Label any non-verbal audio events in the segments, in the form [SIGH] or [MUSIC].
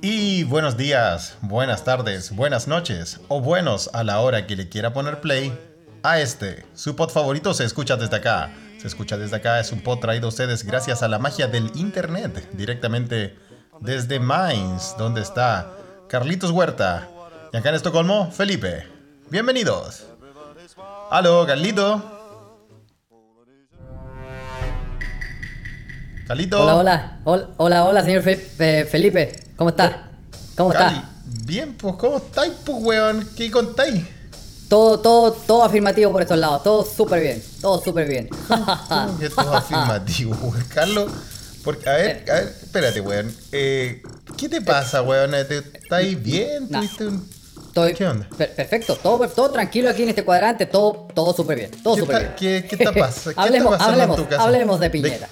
Y buenos días, buenas tardes, buenas noches o buenos a la hora que le quiera poner play a este. Su pod favorito se escucha desde acá. Se escucha desde acá es un pod traído a ustedes gracias a la magia del internet, directamente desde Mainz, donde está Carlitos Huerta. Y acá en Estocolmo, Felipe. Bienvenidos. Aló, Carlito. Carlito. Hola, hola, hola, hola, señor Fe- Fe- Felipe. ¿Cómo está? ¿Cómo Cali, está? Bien, pues, ¿cómo estáis, pues, weón? ¿Qué contáis? Todo, todo, todo afirmativo por estos lados. Todo súper bien. Todo súper bien. ¿Cómo [LAUGHS] que todo afirmativo, weón? Carlos? Porque, a ver, a ver, espérate, weón. Eh, ¿Qué te pasa, weón? ¿Te- ¿Estáis bien? ¿Tuviste un...? Estoy ¿Qué onda? per- perfecto. Todo, todo tranquilo aquí en este cuadrante. Todo, todo súper bien. Todo ¿Qué, súper bien. qué, qué te pasa? [LAUGHS] ¿Qué hablemos, está hablemos, en tu casa? hablemos de Piñera.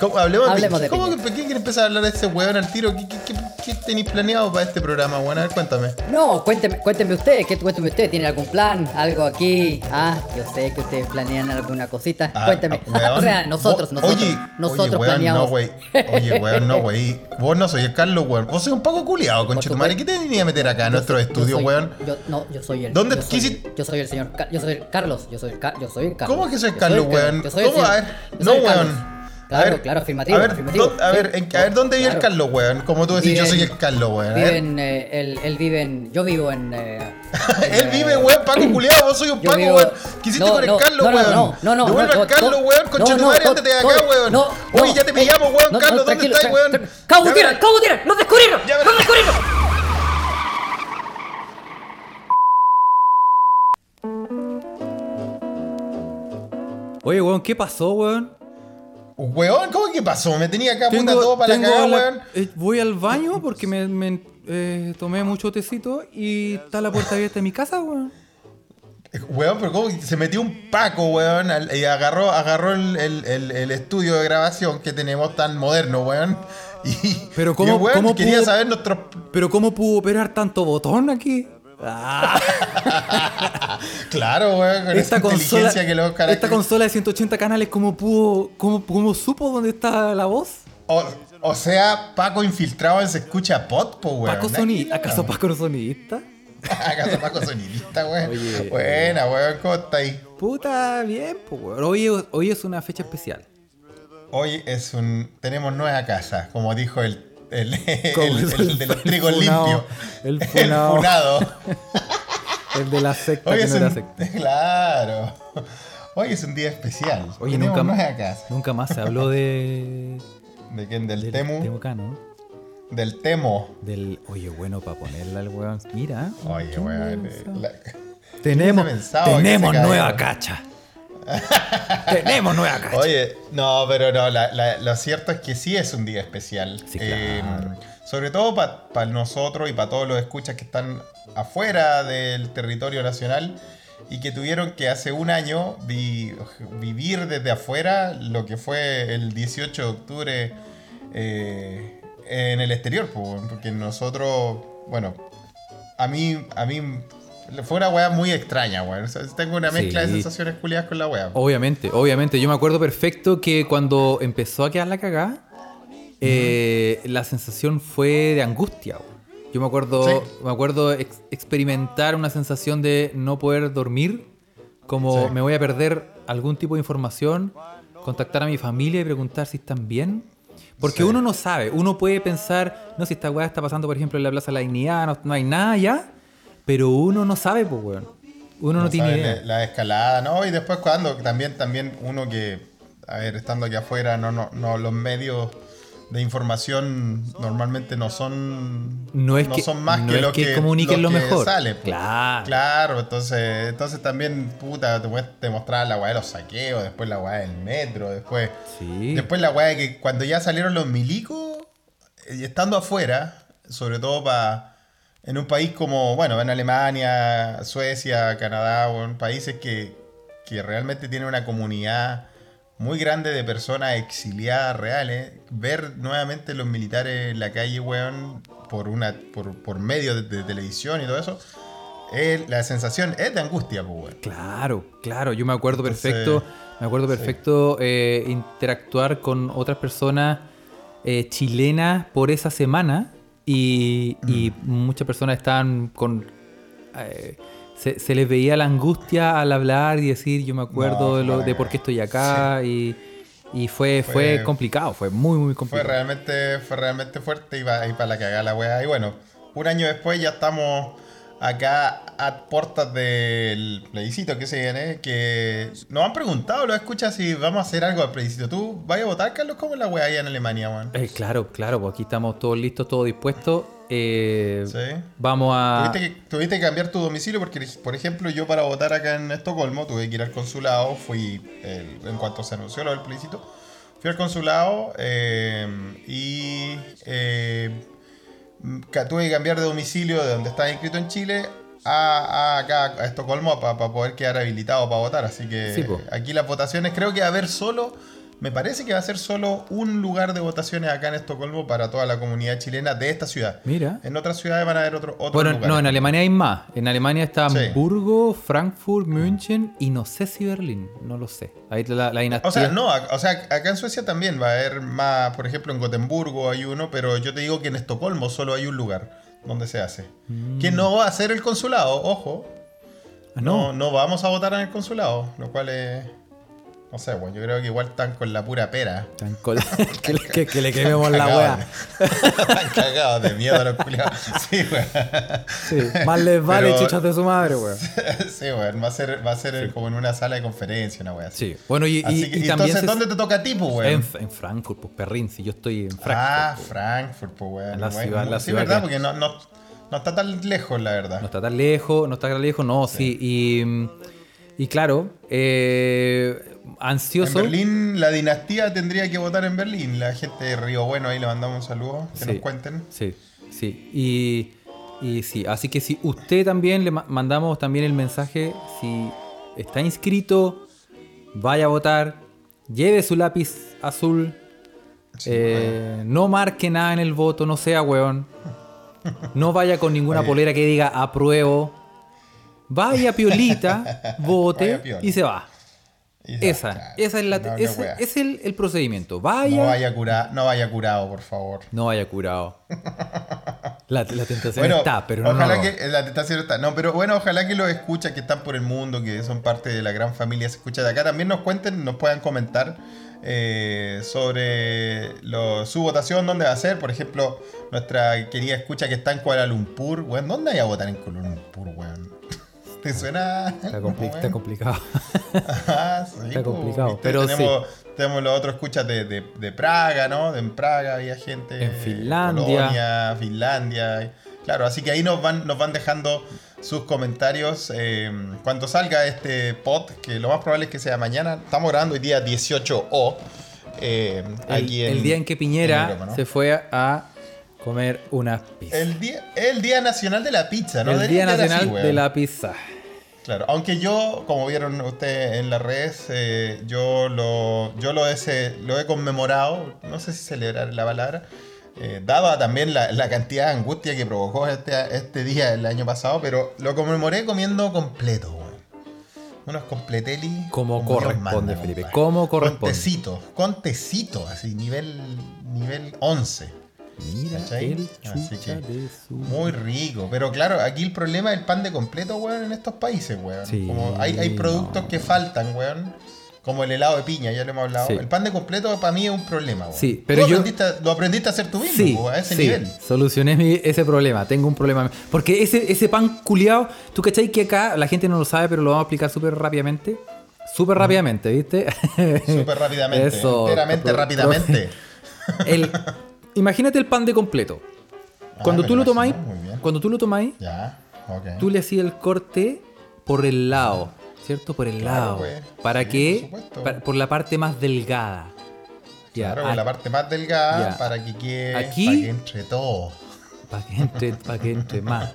¿Cómo, hablemos de, Hablemos de ¿Cómo Piñera. que, ¿Qué quieres empezar a hablar de ese weón al tiro? ¿Qué, qué, qué, qué tenéis planeado para este programa, weón? A ver, cuéntame. No, cuénteme, cuénteme usted, ¿qué cuénteme usted? ¿Tiene algún plan? ¿Algo aquí? Ah, yo sé que ustedes planean alguna cosita. Ah, cuénteme. ah, [LAUGHS] o sea, nosotros, nosotros, oye, nosotros oye, weón, planeamos. No, güey. Oye, weón, no, güey. Vos no sois el Carlos, weón. Vos sois un poco culiado, con Por ¿Qué te venía a meter acá en nuestro Yo estudio, soy- weón? Yo, no, yo soy el. ¿Dónde yo soy, yo soy el señor. Yo soy el Carlos. Yo soy el, yo soy el Carlos. ¿Cómo que soy Yo Carlos, weón? Yo soy ¿Cómo? A ver, yo no, soy weón. Claro, A ver, claro, afirmativo. A ver, afirmativo. a ver, en- a ver, ¿dónde vive el. Carlos, weón? Como tú decís, yo soy el Carlos, weón. A Vive ver. en. eh, él, él vive en. Yo vivo en. eh, [LAUGHS] Él vive, eh, weón, Paco culiado, vos soy un Paco, vivo- weón. Quisiste No, con el no, Carlos, no, weón. no, no, no, Devuelve no, al Carlos, weón, con no, antes de acá, weón. no, Oye, ya te eh, pillamos, weón. no, no, Carlos, ¿dónde tranquilo, estás, weón? ¡Cabo verás. ¡Cabo Gutiérrez! ¡Nos descubrieron! ¡Nos descubrieron! Oye, weón, ¿qué pasó, weón? Weón, ¿cómo que pasó? Me tenía acá puta todo para la tengo cagada, la- weón. eh, voy al baño porque me, me, eh, tomé mucho tecito y está la puerta abierta de mi casa, weón. Weón, pero ¿cómo se metió un Paco, weón? al- Y agarró, agarró el, el- el- el estudio de grabación que tenemos tan moderno, weón. Y, Pero ¿cómo- weón cómo quería pudo- saber nuestros... Pero ¿cómo pudo operar tanto botón aquí? Ah, [LAUGHS] Claro, weón, con esa esta, consola, inteligencia que los esta consola de 180 canales, ¿cómo pudo, cómo, cómo supo dónde está la voz? O, o sea, Paco infiltrado en Se Escucha Pod, po, weón. ¿Paco Nada soni que ¿Acaso. Paco no sonidista? ¿Acaso Paco sonidista, weón? Oye. Buena, weón, ¿cómo está ahí? Puta, bien, pues, weón. Hoy, hoy es una fecha especial. Hoy es un... Tenemos nueva casa, como dijo el... El, el, el el- de los el trigos limpios. el funao. funado. [LAUGHS] El de la secta Hoy que es no era un... secta. [LAUGHS] Claro. Hoy es un día especial. Oye, nunca, nueva casa. nunca más se habló de. [LAUGHS] ¿De quién? Del del Temu. Temucano. Del Temo. Del. Oye, bueno, para ponerla al weón. Mira. Oye, ¿qué weón. la- Tenemos, ¿Quién se pensaba que tenemos nueva cacha. Tenemos nueva cacha. Oye, no, pero no, la- la- lo cierto es que sí es un día especial. Sí, Eh, claro. sobre todo para nosotros y para todos los escuchas que están afuera del territorio nacional y que tuvieron que hace un año vi- vivir desde afuera lo que fue el 18 de octubre eh, en el exterior, porque nosotros, bueno, a mí, a mí fue una weá muy extraña, weón. O sea, tengo una mezcla de sensaciones culiadas con la weá. Obviamente, obviamente. Yo me acuerdo perfecto que cuando empezó a quedar la cagada, eh, la sensación fue de angustia. weón. Yo me acuerdo, Sí. me acuerdo ex- experimentar una sensación de no poder dormir, como Sí. me voy a perder algún tipo de información, contactar a mi familia y preguntar si están bien. Porque Sí. uno no sabe, uno puede pensar, no, si esta weá está pasando, por ejemplo, en la Plaza de la Dignidad, no, no hay nada ya, pero uno no sabe, pues, weón. Uno no, tiene idea. La, la escalada, ¿no? Y después cuando también, también uno que, a ver, estando aquí afuera, no, no, no, los medios de información normalmente no son No es que- son más no que es lo que que, comuniquen lo que mejor. sale, pues. Claro. Claro, entonces, entonces también, puta, te, te mostraba la weá de los saqueos, después la weá del metro, después, Sí. después la weá de que cuando ya salieron los milicos, y estando afuera, sobre todo para en un país como, bueno, en Alemania, Suecia, Canadá, bueno, países que, que realmente tienen una comunidad muy grande de personas exiliadas reales, ver nuevamente los militares en la calle, weón, por, una, por, por medio de, de televisión y todo eso, es- la sensación es de angustia, pues, weón. Claro, claro, yo me acuerdo Entonces, perfecto, me acuerdo perfecto eh, interactuar con otras personas eh, chilenas por esa semana Y, y Mm. muchas personas estaban con... eh, se, se les veía la angustia al hablar y decir, yo me acuerdo No, de, lo, fue de por qué estoy acá. Y, y fue, fue, Fue- complicado, fue muy, muy Fue complicado. realmente, fue realmente fuerte y para, y para la cagada la weá. Y bueno, un año después ya estamos acá a puertas del plebiscito que se viene. Que nos han preguntado, lo escuchas, si vamos a hacer algo al plebiscito. ¿Tú vas a votar, Carlos? ¿Cómo es la weá allá en Alemania, weón? Eh, claro, claro, pues aquí estamos todos listos, todos dispuestos. Eh, Sí. Vamos a... Tuviste que, tuviste que cambiar tu domicilio porque, por ejemplo, yo para votar acá en Estocolmo tuve que ir al consulado, fui, en cuanto se anunció lo del plebiscito, fui al consulado eh, y eh, tuve que cambiar de domicilio de donde estaba inscrito en Chile a, a acá, a Estocolmo, para poder quedar habilitado para votar. Así que Sí, aquí las votaciones creo que a haber solo... Me parece que va a ser solo un lugar de votaciones acá en Estocolmo para toda la comunidad chilena de esta ciudad. Mira. En otras ciudades van a haber otro, otros Bueno, no, en Alemania hay más. En Alemania está Sí. Hamburgo, Frankfurt, München y no sé si Berlín. No lo sé. Ahí la, la dinastía. O sea, no, o sea, acá en Suecia también va a haber más, por ejemplo, en Gotemburgo hay uno, pero yo te digo que en Estocolmo solo hay un lugar donde se hace. Que no va a ser el consulado, ojo. Ah, No, no. no vamos a votar en el consulado, lo cual es... No sé, bueno, yo creo que igual están con la pura pera. Col- [LAUGHS] que, le- que- que le quememos la de- [LAUGHS] Están cagados de miedo los culiados. Sí, weón. Sí, más les vale Pero- chuchas de su madre, weón. [LAUGHS] Sí, weón. Va a ser, va a ser como en una sala de conferencia, una wea así. Sí. Bueno, y, y- Así que, y y también. entonces, se- ¿dónde te toca a ti, pues, weón? en, en Frankfurt, pues perrín, si yo estoy en Frankfurt. Ah, pues. Frankfurt, pues, weón. En la Weón, ciudad- la sí, ciudad verdad, que- porque no, no, no está tan lejos, la verdad. No está tan lejos, no está tan lejos, no, sí. Y, y claro, eh, en ansioso. Berlín, la dinastía tendría que votar en Berlín. La gente de Río Bueno, ahí le mandamos un saludo, que Sí. nos cuenten. Sí, sí. Y, y sí, así que si usted también le ma- mandamos también el mensaje, si está inscrito, vaya a votar, lleve su lápiz azul, Sí, eh, no marque nada en el voto, no sea weón. No vaya con ninguna Oye. polera que diga apruebo. Vaya piolita, [LAUGHS] vote Vaya y se va. Esa, claro. esa es, la, No, ese es el, el procedimiento. Vaya, No vaya, cura, no vaya curado, por favor. no vaya curado. [LAUGHS] La, la tentación Bueno, está, pero no. ojalá que la tentación está. No, pero bueno, ojalá que los escuchas que están por el mundo, que son parte de la gran familia se escucha de acá, también nos cuenten, nos puedan comentar eh, sobre lo- su votación, dónde va a ser. Por ejemplo, nuestra querida escucha que está en Kuala Lumpur. Weón, ¿dónde hay a votar en Kuala Lumpur, weón? ¿Te suena? Está, compli- está weón? complicado. [LAUGHS] Ah, sí, Está po, complicado, ¿viste? pero tenemos, tenemos los otros escuchas de, de- de Praga, ¿no? De en Praga había gente. En eh, Finlandia. Polonia, Finlandia. Claro, así que ahí nos van, nos van dejando sus comentarios eh, cuando salga este pod, que lo más probable es que sea mañana. Estamos grabando hoy día 18O. eh, El, aquí en- el día en que Piñera en Europa, ¿no? se fue a comer unas pizzas. el, día, el Día Nacional de la Pizza, ¿no? El Debería Día Nacional así, de la Pizza. Claro, aunque yo, como vieron ustedes en las redes, eh, yo lo, yo lo, he, lo he conmemorado, no sé si celebrar la palabra, eh, dada también la, la cantidad de angustia que provocó este, este día el año pasado, pero lo conmemoré comiendo completo, weón. Unos completelli. Como Dios corresponde, Felipe, como Con corresponde. tecito, con tecito, así, nivel, nivel 11. Mira ¿Cachai? el Así chucha que, de su... Muy rico, pero claro, aquí el problema es el pan de completo, weón, en estos países, weón. Sí, como hay, hay productos no. que faltan, weón. Como el helado de piña, ya lo hemos hablado. Sí. El pan de completo para mí es un problema, weón. Sí, pero yo- Aprendiste, a- lo aprendiste a hacer tú mismo, Sí, po, a ese sí, nivel. solucioné mi- ese problema. Tengo un problema. Porque ese, ese pan culiado, tú cachai que acá la gente no lo sabe, pero lo vamos a explicar súper rápidamente. Súper rápidamente, ¿viste? Súper rápidamente. [LAUGHS] Eso, enteramente rápidamente. [LAUGHS] El, imagínate el pan de completo. Cuando Ah, tú me lo tomáis, cuando tú lo tomáis, Ya, tú le hacías el corte por el lado, ¿cierto? Por el Claro, lado. pues. ¿Para Sí, qué? por la parte más delgada. Ya, Claro, a- la parte más delgada Ya. para que quede. Aquí- Para que entre todo. Para que entre, para que entre más.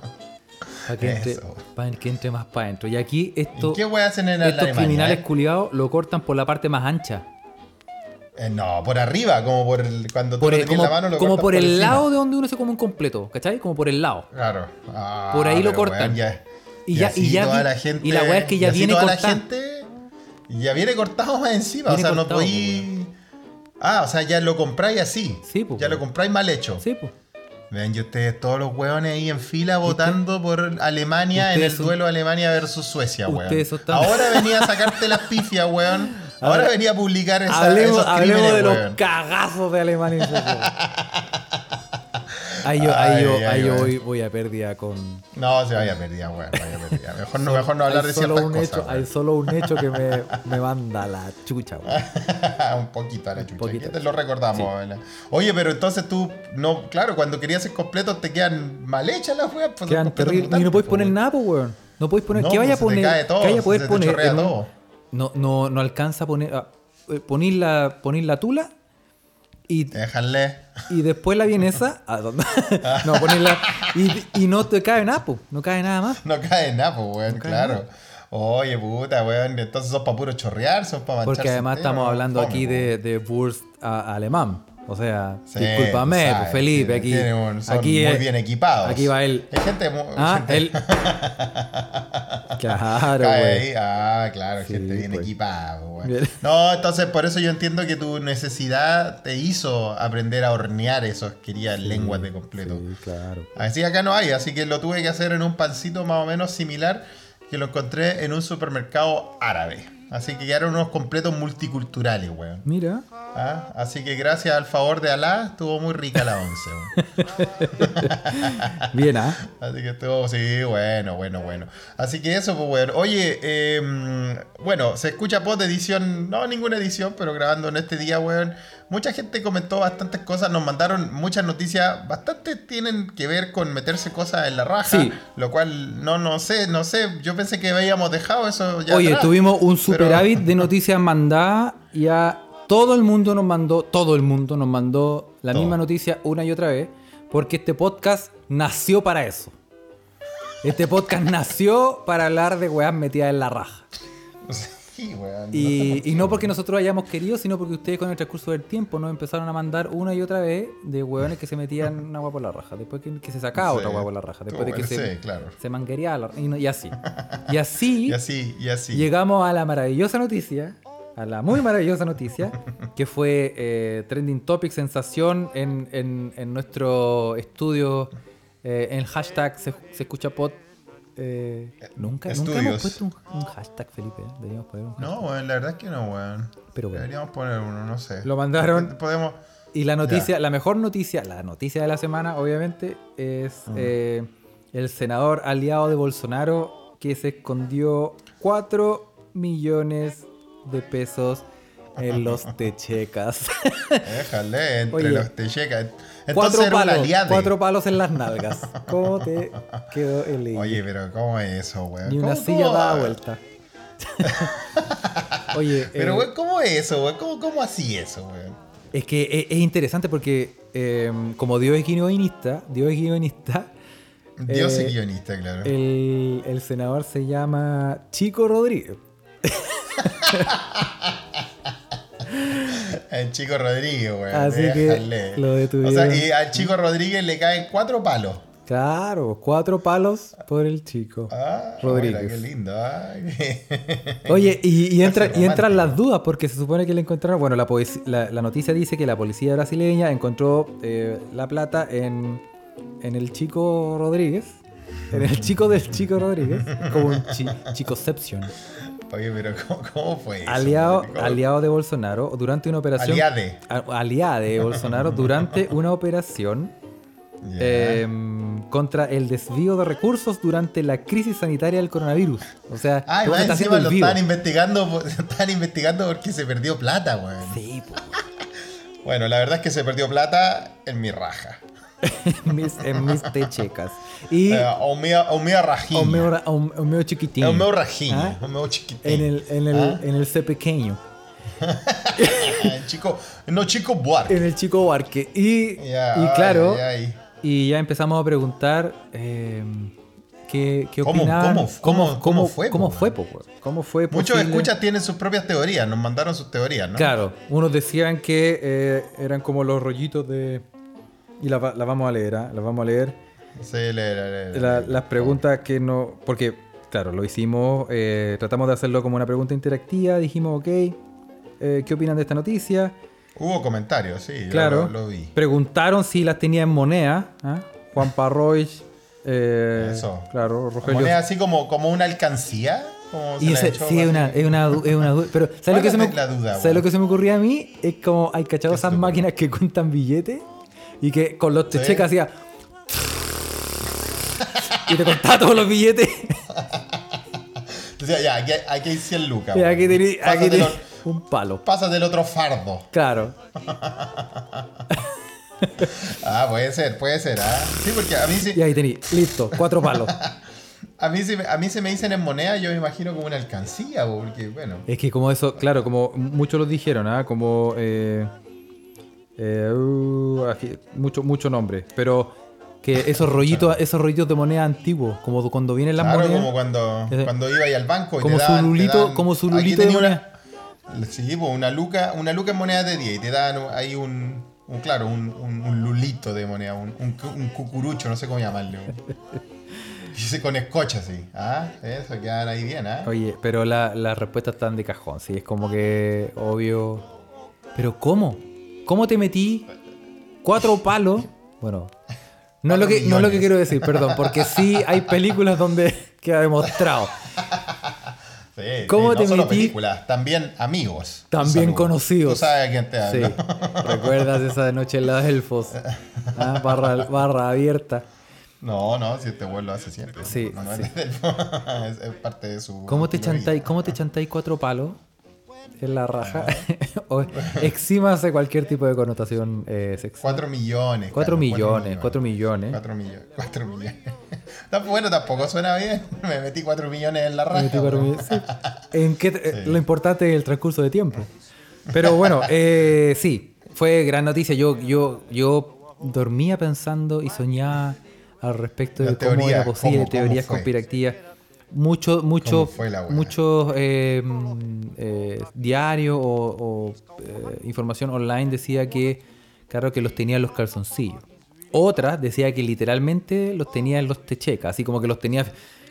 Para que entre, Eso. para que entre más para adentro. Y aquí esto, ¿Y qué hacen en estos Alemania, criminales eh? culiados lo cortan por la parte más ancha. Eh, no, por arriba, como por el, cuando Por tú lo el- como la mano lo como por el encima. lado de donde uno se come un completo, ¿cachai? Como por el lado. Claro. Ah, Por ahí lo pero, cortan. weón, ya- Y ya- y ya toda la gente, y la weá es que ya viene toda la cortada. gente ya viene cortado más encima. Viene o sea, no cortado, podéis. Ah, o sea, ya lo compráis así. Sí, pues, Ya lo weón. compráis mal hecho. Sí, pues. Vean, y ustedes, todos los hueones ahí en fila votando por Alemania en el son- duelo Alemania versus Suecia, weón. Ahora venía a sacarte las pifias, weón. Ahora Ahora- venía a publicar esa, hablemos esos hablemos de los weón. cagazos de Alemania. [LAUGHS] ahí yo, ahí Ay, yo, ay, ahí yo voy, voy a pérdida con. No, se vaya perdida, weón. Vaya perdida. Mejor no, [LAUGHS] mejor no hablar hay de solo ciertas un cosas. hecho, Hay solo un hecho que me, [LAUGHS] me manda la chucha, weón. un poquito a la chucha. poquito. que te lo recordamos. ¿verdad? Oye, pero entonces tú, no, claro, cuando querías ser completo te quedan mal hechas las weas. pues, Quedan los terribles. Y no podéis pues, poner nada, pues, weón. No podéis poner. No, ¿Qué vaya a poner? todo, ¿Qué vaya a poder poner? en un-. No, no, no alcanza a poner. ah, eh, poner, la, poner la tula y, Déjale. y después la vienesa. ¿a [LAUGHS] no, ponerla. Y, y no te cae nada, pues. No cae nada más. No cae nada, pues, weón, claro. Oye, puta, weón. Entonces sos para puro chorrear, sos para Porque además entero, estamos hablando Fome, aquí de, de Wurst a- alemán. O sea, Sí, discúlpame, pues, Felipe, aquí. un- son aquí muy es- bien equipados. Aquí va él. Hay gente muy. Ah, gente- él. [LAUGHS] claro, güey. Ah, claro, Sí, gente bien pues. equipada. Bien. No, entonces por eso yo entiendo que tu necesidad te hizo aprender a hornear esos querías lenguas de completo. Sí, claro. Así acá no hay, así que lo tuve que hacer en un pancito más o menos similar que lo encontré en un supermercado árabe. Así que quedaron unos completos multiculturales, weón. Mira. ¿Ah? Así que gracias al favor de Alá, estuvo muy rica la once, weón. [LAUGHS] Bien, ¿ah? Así que estuvo, sí, bueno, bueno, bueno. Así que eso, pues, bueno. Oye, eh, bueno, se escucha post edición, no ninguna edición, pero grabando en este día, weón. Mucha gente comentó bastantes cosas, nos mandaron muchas noticias, bastante tienen que ver con meterse cosas en la raja, Sí. lo cual no, no sé, no sé, yo pensé que habíamos dejado eso ya. Oye, atrás, tuvimos un pero- superávit de [LAUGHS] noticias mandadas y a todo el mundo nos mandó, todo el mundo nos mandó la Todo. misma noticia una y otra vez, porque este podcast nació para eso. Este podcast [LAUGHS] nació para hablar de weas metidas en la raja. Sí, weón. Y, y no porque nosotros hayamos querido, sino porque ustedes con el transcurso del tiempo nos empezaron a mandar una y otra vez de hueones que se metían [LAUGHS] una agua por la raja, después que, que se sacaba Sí. otra agua por la raja, después de que se, claro. se manguereaba la- y, no- y así. [LAUGHS] Y así Y así, y así. llegamos a la maravillosa noticia, a la muy maravillosa noticia, [LAUGHS] que fue eh, Trending Topic, sensación en, en- en nuestro estudio, eh, en el hashtag se, se escucha pod. Eh, nunca, nunca hemos puesto un, un hashtag, Felipe. ¿eh? Deberíamos poner un hashtag. No, weón, la verdad es que no, weón. Pero bueno. Deberíamos poner uno, no sé. Lo mandaron. Podemos. Y la noticia, la mejor noticia, la noticia de la semana, obviamente, es eh, el senador aliado de Bolsonaro que se escondió 4 millones de pesos en los [LAUGHS] techecas. Déjale, entre Oye, los te llega. Entonces cuatro, palos, cuatro palos en las nalgas. ¿Cómo te quedó el leído? [LAUGHS] Oye, pero ¿cómo es eso, weón? Ni una ¿Cómo- silla dada vuelta. [LAUGHS] Oye, Pero, eh, weón, ¿cómo es eso, weón? ¿Cómo, cómo así eso, weón? Es que es, es interesante porque eh, como Dios es guionista, Dios es guionista, Dios Eh, es guionista, claro. el, el senador se llama Chico Rodríguez. [LAUGHS] El chico Rodríguez, weón. Así que déjale. lo O sea, y al chico Rodríguez le caen cuatro palos. Claro, cuatro palos por el chico Ah, Rodríguez. mira, qué lindo. ah. Oye, y, y, entra- y entran las dudas porque se supone que le encontraron. Bueno, la, la, la noticia dice que la policía brasileña encontró eh, la plata en, en el chico Rodríguez. En el chico del chico Rodríguez. Como un chi- chicoception. Oye, pero [LAUGHS] ¿cómo, cómo fue eso? Aliado, weón? ¿Cómo- aliado de Bolsonaro durante una operación. Aliade. A- aliade de Bolsonaro durante [LAUGHS] una operación em, contra el desvío de recursos durante la crisis sanitaria del coronavirus. O sea, Ah, y todo más encima lo estaban investigando, [LAUGHS] estaban investigando porque se perdió plata, weón. Sí. Bueno, la verdad es que se perdió plata en mi raja. [LAUGHS] en mis, en mis techecas. Y Eh, o o mi rajiña. un meo, un meo chiquitín. Es un meu rajiña. ¿Ah? Un meu chiquitín. En el, en el, ¿Ah? en el C pequeño. [LAUGHS] El chico, no, chico Buarque. En el chico Barque. Y, Ya, y claro, ay, ay, ay. y ya empezamos a preguntar eh, qué, qué ¿Cómo- opinaban. cómo- cómo- cómo fue, ¿Cómo fue, po, weón? ¿Cómo fue Muchos escuchas tienen sus propias teorías, nos mandaron sus teorías, ¿no? Claro, unos decían que eh, eran como los rollitos de... Y las va- las vamos a leer, ¿ah? Las vamos a leer. Sí, le, le- le- La- las preguntas que no. Porque, claro, lo hicimos. eh, tratamos de hacerlo como una pregunta interactiva. Dijimos, ok, eh, ¿qué opinan de esta noticia? Hubo comentarios, sí, Claro. lo, lo vi. Preguntaron si las tenía en moneda. ¿ah? Juan Parroy. eh, Eso. Claro, Rogelio. Moneda así como, como una alcancía. Y la echó sí, es una, es una, es una duda. Pero, ¿sabes, ¿Cuál lo que, se me, la duda, ¿sabes lo que se me ocurría a mí? Es como, hay cachado ¿Qué se esas máquinas que cuentan billetes y que con los Sí. techecas hacía. y te contaba todos los billetes. Decía, ya, aquí, hay- aquí hay 100 lucas. y aquí tenés aquí tenés un palo. Pásate el otro fardo. Claro. [LAUGHS] Ah, puede ser, puede ser. ¿ah? Sí, porque a mí, sí, Y ahí tenés, listo, cuatro palos. [LAUGHS] a, mí, sí- a mí se me dicen en moneda, yo me imagino como una alcancía, porque bueno. Es que como eso, claro, como muchos lo dijeron, ¿ah? Como... Eh, eh, uh, mucho, mucho nombre. Pero que esos rollitos, esos rollitos de moneda antiguos, como cuando vienen las Claro, monedas. como cuando, Ese- cuando iba ahí al banco y Como te daban, su te lulito- daban- como su aquí lulito de moneda. una, Sí, pues una luca, una luca en moneda de 10 y te dan ahí un, un claro, un, un- un lulito de moneda, un, un, cu- un cucurucho, no sé cómo llamarle. [LAUGHS] Y ese con escocha, sí. Ah, eso, quedan ahí bien, ¿ah? Oye, pero la- las respuestas están de cajón, sí, es como que obvio. Pero ¿cómo? ¿Cómo te metí cuatro palos? Bueno, no es lo que, no es lo que quiero decir, perdón, porque sí hay películas donde [LAUGHS] queda demostrado. Sí, ¿Cómo sí, te no solo metí? películas, también amigos. También conocidos. Tú sabes a quién te Sí, hablo. ¿recuerdas esa noche en los elfos? Ah, barra, barra abierta. No, no, si este vuelo hace siempre. Sí, No, no sí. [LAUGHS] es, es- parte de su. ¿Cómo te estilo de chantáis, vida. cómo te chantáis cuatro palos en la raja? [LAUGHS] o exímase cualquier tipo de connotación eh, sexual. Cuatro millones. Cuatro Carlos, millones, cuatro millones. Cuatro millones. Cuatro millones. [LAUGHS] Tamp- bueno, tampoco suena bien. [LAUGHS] Me metí cuatro millones en la raja. Me metí cuatro weón. millones. Sí. ¿En qué te- Lo importante es el transcurso de tiempo. Pero bueno, eh, sí, fue gran noticia. Yo, yo, yo dormía pensando y soñaba al respecto de La cómo teoría, era posible, cómo- cómo teorías fue. conspirativas. Mucho, mucho, muchos eh, eh, diarios o, o, eh, información online decía que, claro, que los tenía en los calzoncillos. Otra decía que literalmente los tenía en los techecas, así como que los tenía,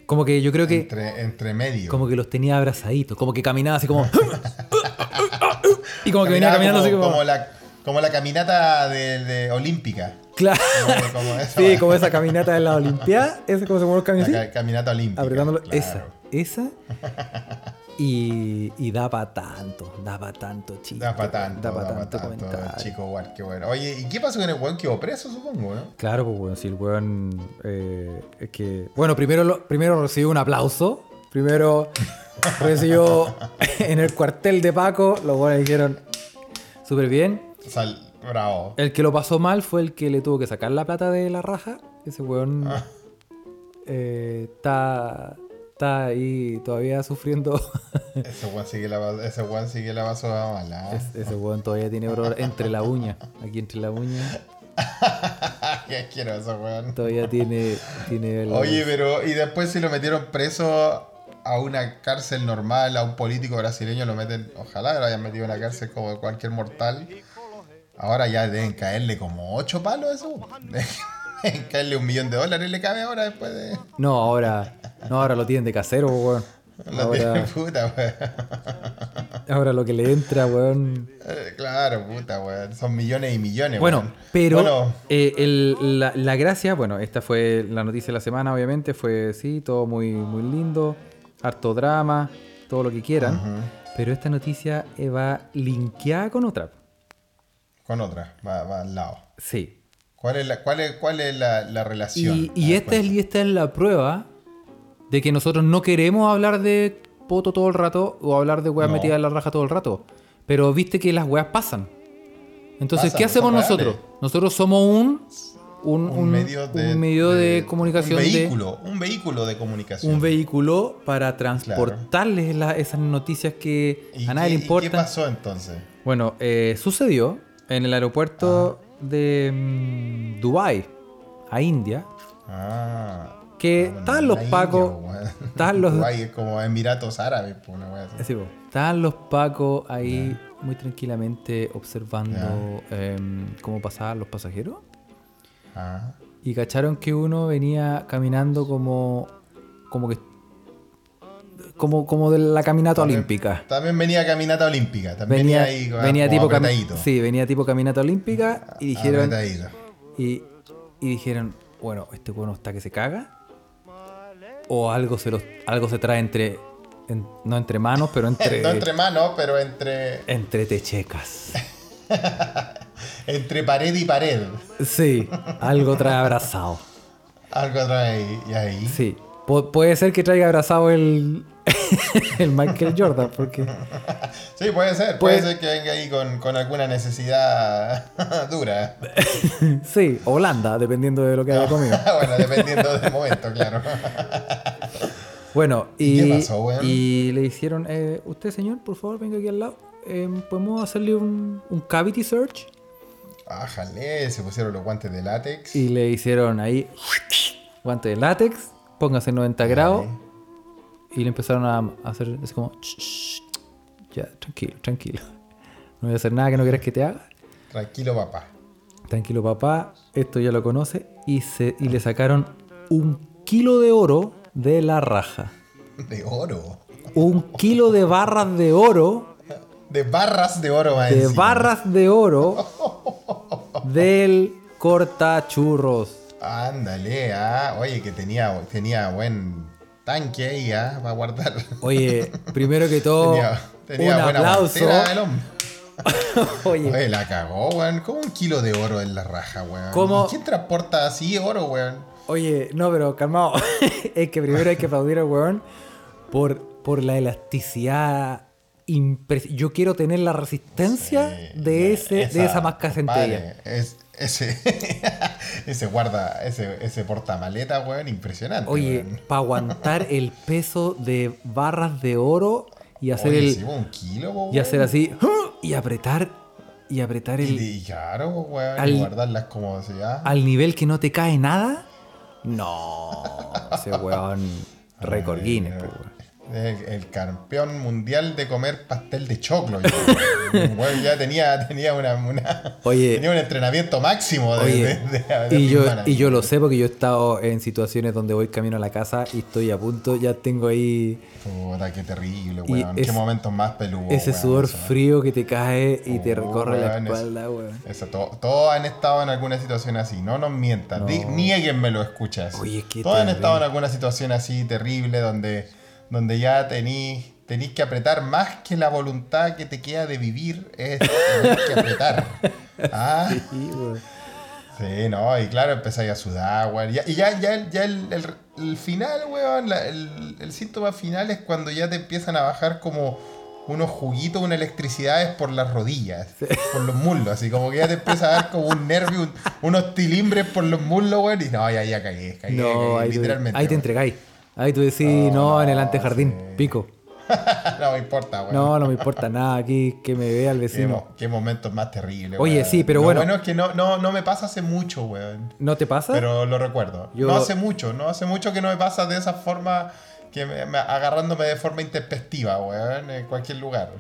como que yo creo que Entre, entre medio. como que los tenía abrazaditos, como que caminaba así como. [LAUGHS] y como que venía Caminaba caminando así como. Como la, como la caminata de, de olímpica. Claro. Como- como [LAUGHS] esa, sí, como esa caminata de la Olimpiada. Esa es como se mueve el camino La así. ca- caminata olímpica. Apretándolo. claro. Esa. Esa. [LAUGHS] Y, y da para tanto, da para tanto, chico. Da para tanto, Da para da pa' tanto, tanto, chico, igual, qué bueno. Oye, ¿y qué pasó con el weón? Quedó preso, supongo, ¿no? Claro, pues bueno, si el weón. eh, es que. Bueno, primero, lo- primero recibió un aplauso. Primero recibió [LAUGHS] en el cuartel de Paco. Los weones dijeron. Súper bien. Sal, bravo. El que lo pasó mal fue el que le tuvo que sacar la plata de la raja. Ese weón Ah. eh, está, ahí todavía sufriendo. Ese weón sí que la, ese weón sí que la pasó mala. Es- ese weón todavía tiene dolor entre la uña. Aquí entre la uña. [LAUGHS] Qué asqueroso, weón. Todavía tiene, tiene Oye, pero y después si lo metieron preso a una cárcel normal, a un político brasileño lo meten, ojalá lo hayan metido en una cárcel como cualquier mortal. Ahora ya deben caerle como ocho palos eso. Deben [LAUGHS] caerle un millón de dólares le cabe ahora después de. No, ahora. No, ahora lo tienen de casero, weón. Tiene Ahora, puta, weón. ahora lo que le entra, weón. Eh, Claro, puta, weón. Son millones y millones, Bueno, weón. pero Bueno, eh, el- la, la gracia, bueno, esta fue la noticia de la semana, obviamente, fue sí, todo muy, muy lindo, harto drama, todo lo que quieran, pero esta noticia eh, va linkeada con otra. Con otra, va, va al lado. Sí. ¿Cuál es la, cuál es, cuál es la, la relación? Y, y esta, es, y esta es la prueba de que nosotros no queremos hablar de poto todo el rato o hablar de weas No. metidas en la raja todo el rato. Pero viste que las weas pasan. Entonces, Pasan, ¿qué hacemos nosotros? reales. Nosotros somos un, un, un, un- medio de, un medio de, comunicación, Un de- vehículo, un vehículo de comunicación. un vehículo para transportarles la- esas noticias que ¿Y a nadie le y importan. ¿Qué pasó entonces? Bueno, eh, sucedió en el aeropuerto de mm, Dubai a India, Ah. que bueno, estaban los pacos, estaban [LAUGHS] los, Dubái es como Emiratos Árabes, pues, una wea así. Sí, estaban los pacos ahí muy tranquilamente observando em, cómo pasaban los pasajeros Ah. y cacharon que uno venía caminando como, como que, como, como de la caminata También- olímpica. También venía caminata olímpica. También Venía, venía, ahí venía como tipo sí, venía tipo caminata olímpica y dijeron y, y dijeron, bueno, este bueno está que se caga o algo se los, algo se trae entre en- no entre manos, pero [LAUGHS] entre No entre manos, pero entre, entre techecas. [LAUGHS] entre pared y pared. Sí, algo trae abrazado. Algo trae ahí. Sí, pu- puede ser que traiga abrazado el [LAUGHS] el Michael Jordan porque [LAUGHS] Sí, puede ser. Puede Puede- ser que venga ahí con, con alguna necesidad [LAUGHS] dura. sí, Holanda, dependiendo de lo que haya comido. bueno, dependiendo del momento, claro. Bueno, ¿Y y, qué pasó, weón? y le hicieron, eh, usted señor, por favor, venga aquí al lado. Eh, ¿Podemos hacerle un, un cavity search? Ájale, se pusieron los guantes de látex. Y le hicieron ahí guante de látex, póngase 90 grados. Y le empezaron a hacer así como, "Ch, ch, ya, tranquilo, tranquilo. No voy a hacer nada que no quieras que te haga. Tranquilo, papá. Tranquilo, papá, esto ya lo conoce. Y, se, y le sacaron un kilo de oro de la raja. De oro. Un kilo de barras de oro De barras de oro, más de encima. barras de oro del cortachurros. Ándale, ah. Oye, que tenía, tenía buen tanque ahí, ah, para guardar. Oye, primero que todo, tenía tenía un aplauso. [LAUGHS] Oye, Oye, la cagó, weón. ¿Cómo un kilo de oro en la raja, weón? ¿Cómo? ¿Y ¿Quién transporta así oro, weón? oye, no, pero calmado. [LAUGHS] es que primero hay que aplaudir al weón por, por la elasticidad. impres- Yo quiero tener la resistencia Sí, de, ese, de esa máscara centella. Es, ese, [LAUGHS] ese guarda, ese, ese portamaleta, weón, impresionante. Oye, para aguantar [LAUGHS] el peso de barras de oro y hacer Oye, el. un kilo, y hacer así. ¡ah! Y apretar. Y apretar el. y claro, weón, al- y guardarlas como llama. al nivel que no te cae nada. No, [LAUGHS] ese weón récord Guinness, weón. El, el campeón mundial de comer pastel de choclo. [LAUGHS] weón ya tenía, tenía una, una- Oye. tenía un entrenamiento máximo de, Oye, de- de- de y, yo, y yo lo sé porque yo he estado en situaciones donde voy camino a la casa y estoy a punto, ya tengo ahí Puta, qué terrible, weón. es- Qué momentos más peludos. ese weón, sudor eso. frío que te cae y te recorre la weón, espalda, weón. Eso, to- todos han estado en alguna situación así, no nos mientan, No. Di- niéguenme lo escuchas. Oye, qué Todos han estado en alguna situación así terrible donde, donde ya tenís, tenís que apretar más que la voluntad que te queda de vivir, es [LAUGHS] que apretar. Ah, Sí, sí, no, y claro, empezáis a sudar, weón. Y ya, ya, el- ya el, el- el final, weón, la- el, el síntoma final es cuando ya te empiezan a bajar como unos juguitos, unas electricidades por las rodillas, por los muslos, así como que ya te empieza a dar como un nervio, un- unos tilindres por los muslos, weón, y no, ya, ya cagué, cagué, No, cagué, ahí, literalmente. ahí te entregáis. Ahí tú decís, no, No, en el antejardín, sí. pico. [LAUGHS] no me importa, weón. No, no me importa nada aquí que me vea el Qué, vecino. mo- qué momentos más terribles, Oye, weón. sí, pero Lo bueno. bueno es que no, no, no me pasa hace mucho, weón. ¿No te pasa? Pero lo recuerdo. Yo- No hace mucho, no hace mucho que no me pasa de esa forma, que me- me- agarrándome de forma intempestiva, weón, en cualquier lugar.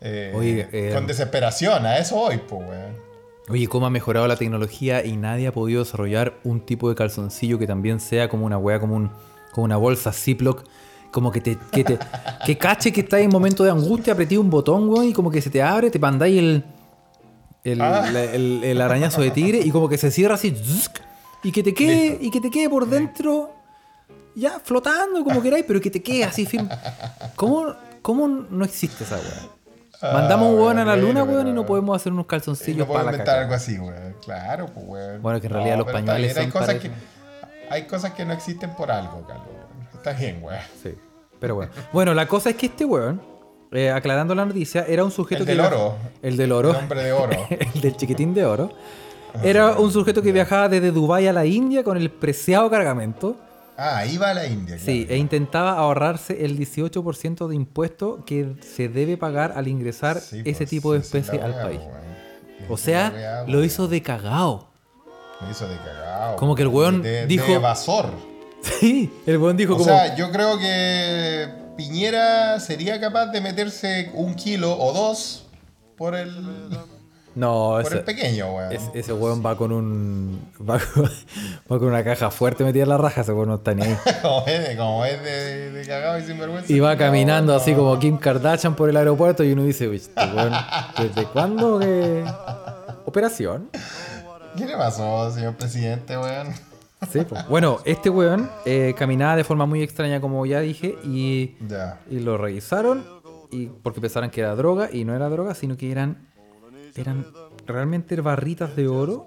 Eh, Oye, eh, con desesperación, a eso voy, pues, weón. Oye, cómo ha mejorado la tecnología y nadie ha podido desarrollar un tipo de calzoncillo que también sea como una wea, como, un, como una bolsa Ziploc. Como que te, que te que cache que estás en momento de angustia, apretí un botón, weón, y como que se te abre, te mandáis el, el, Ah. la- el- el arañazo de tigre y como que se cierra así, y que te quede, y que te quede por dentro, ya flotando como queráis, pero que te quede así firme. ¿Cómo, cómo no existe esa weá? Mandamos un Ah, weón a la luna, weón, y no podemos hacer unos calzoncillos no puedo para la inventar caca. algo así, weón. Claro, pues, weón. Bueno, que en realidad los hay son cosas para que eso. Hay cosas que no existen por algo, Carlos. Está bien, weón. Sí, pero bueno. Bueno, la cosa es que este weón, eh, aclarando la noticia, era un sujeto El que... del viaja- oro. El del oro. El hombre de oro. [LAUGHS] el del chiquitín de oro. Era un sujeto que viajaba desde Dubái a la India con el preciado cargamento. Ah, ahí va la India, Sí, claro. e intentaba ahorrarse el 18% de impuesto que se debe pagar al ingresar Sí, ese pues, tipo de sí, sí, especie al país. O Sí, sea, lo hizo de cagao. Lo hizo de cagado. Como que el weón de, de dijo- evasor. Sí, el weón dijo O como... sea, yo creo que Piñera sería capaz de meterse un kilo o dos por el No, por ese, el pequeño, weón. es- ese weón va con un. [LAUGHS] Va con, va con una caja fuerte metida en la raja, ese weón no está ni ahí. [LAUGHS] como es, de, como es de, de cagado y sinvergüenza. Y va caminando no. así como Kim Kardashian por el aeropuerto y uno dice, "Uy, este weón, ¿desde cuándo que. [LAUGHS] Operación? ¿Qué le pasó, señor presidente, weón? Sí, pues. Bueno, este weón eh, caminaba de forma muy extraña, como ya dije, y, Ya. y lo revisaron y porque pensaron que era droga y no era droga, sino que eran, eran realmente barritas de oro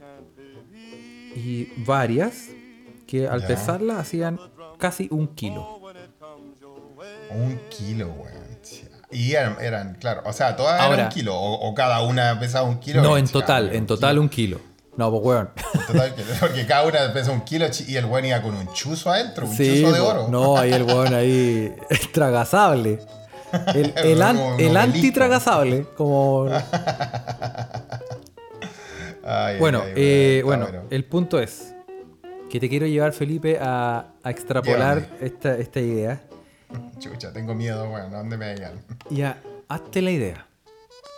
y varias que al Ya. pesarlas hacían casi un kilo. Un kilo, weón. Y eran, eran, claro, o sea, todas Ahora- eran un kilo, o, o cada una pesaba un kilo. No, en total, en total un kilo. No, pues weón. Total, que- porque cada una pesa un kilo y el weón iba con un chuzo adentro, un Sí, chuzo de po. oro. no, ahí el weón ahí es tragasable. El, [LAUGHS] el, an- el antitragasable, como... Ay, Bueno, ay, eh, está bueno, el punto es que te quiero llevar, Felipe, a, a extrapolar esta, esta idea. [LAUGHS] Chucha, tengo miedo, weón, ¿a dónde me llegan? Y a, hazte la idea.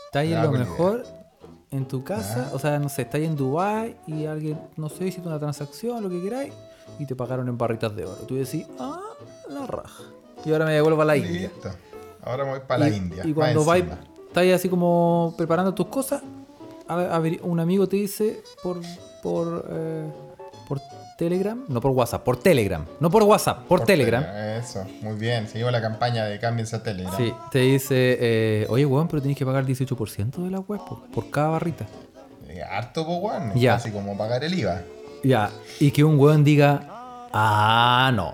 Estás Ya, en lo mejor en tu casa, o sea, no sé, estás en Dubai y alguien, no sé, hiciste una transacción, lo que queráis, y te pagaron en barritas de oro. Tú decís, ah, la raja. Y ahora me devuelvo a la India. Ahora me voy para la India. Y cuando vais, estás así como preparando tus cosas, a- a ver, un amigo te dice por por eh, por Telegram, no por WhatsApp, por Telegram, no por WhatsApp, por, Por Telegram. Eso, muy bien. Seguimos la campaña de cámbiense a Telegram. Sí, te dice, eh, oye, weón, pero tenés que pagar 18% de la web po, por cada barrita. Eh, Harto, po, weón. Ya. Así como pagar el IVA. Ya, y que un weón diga, ah, no.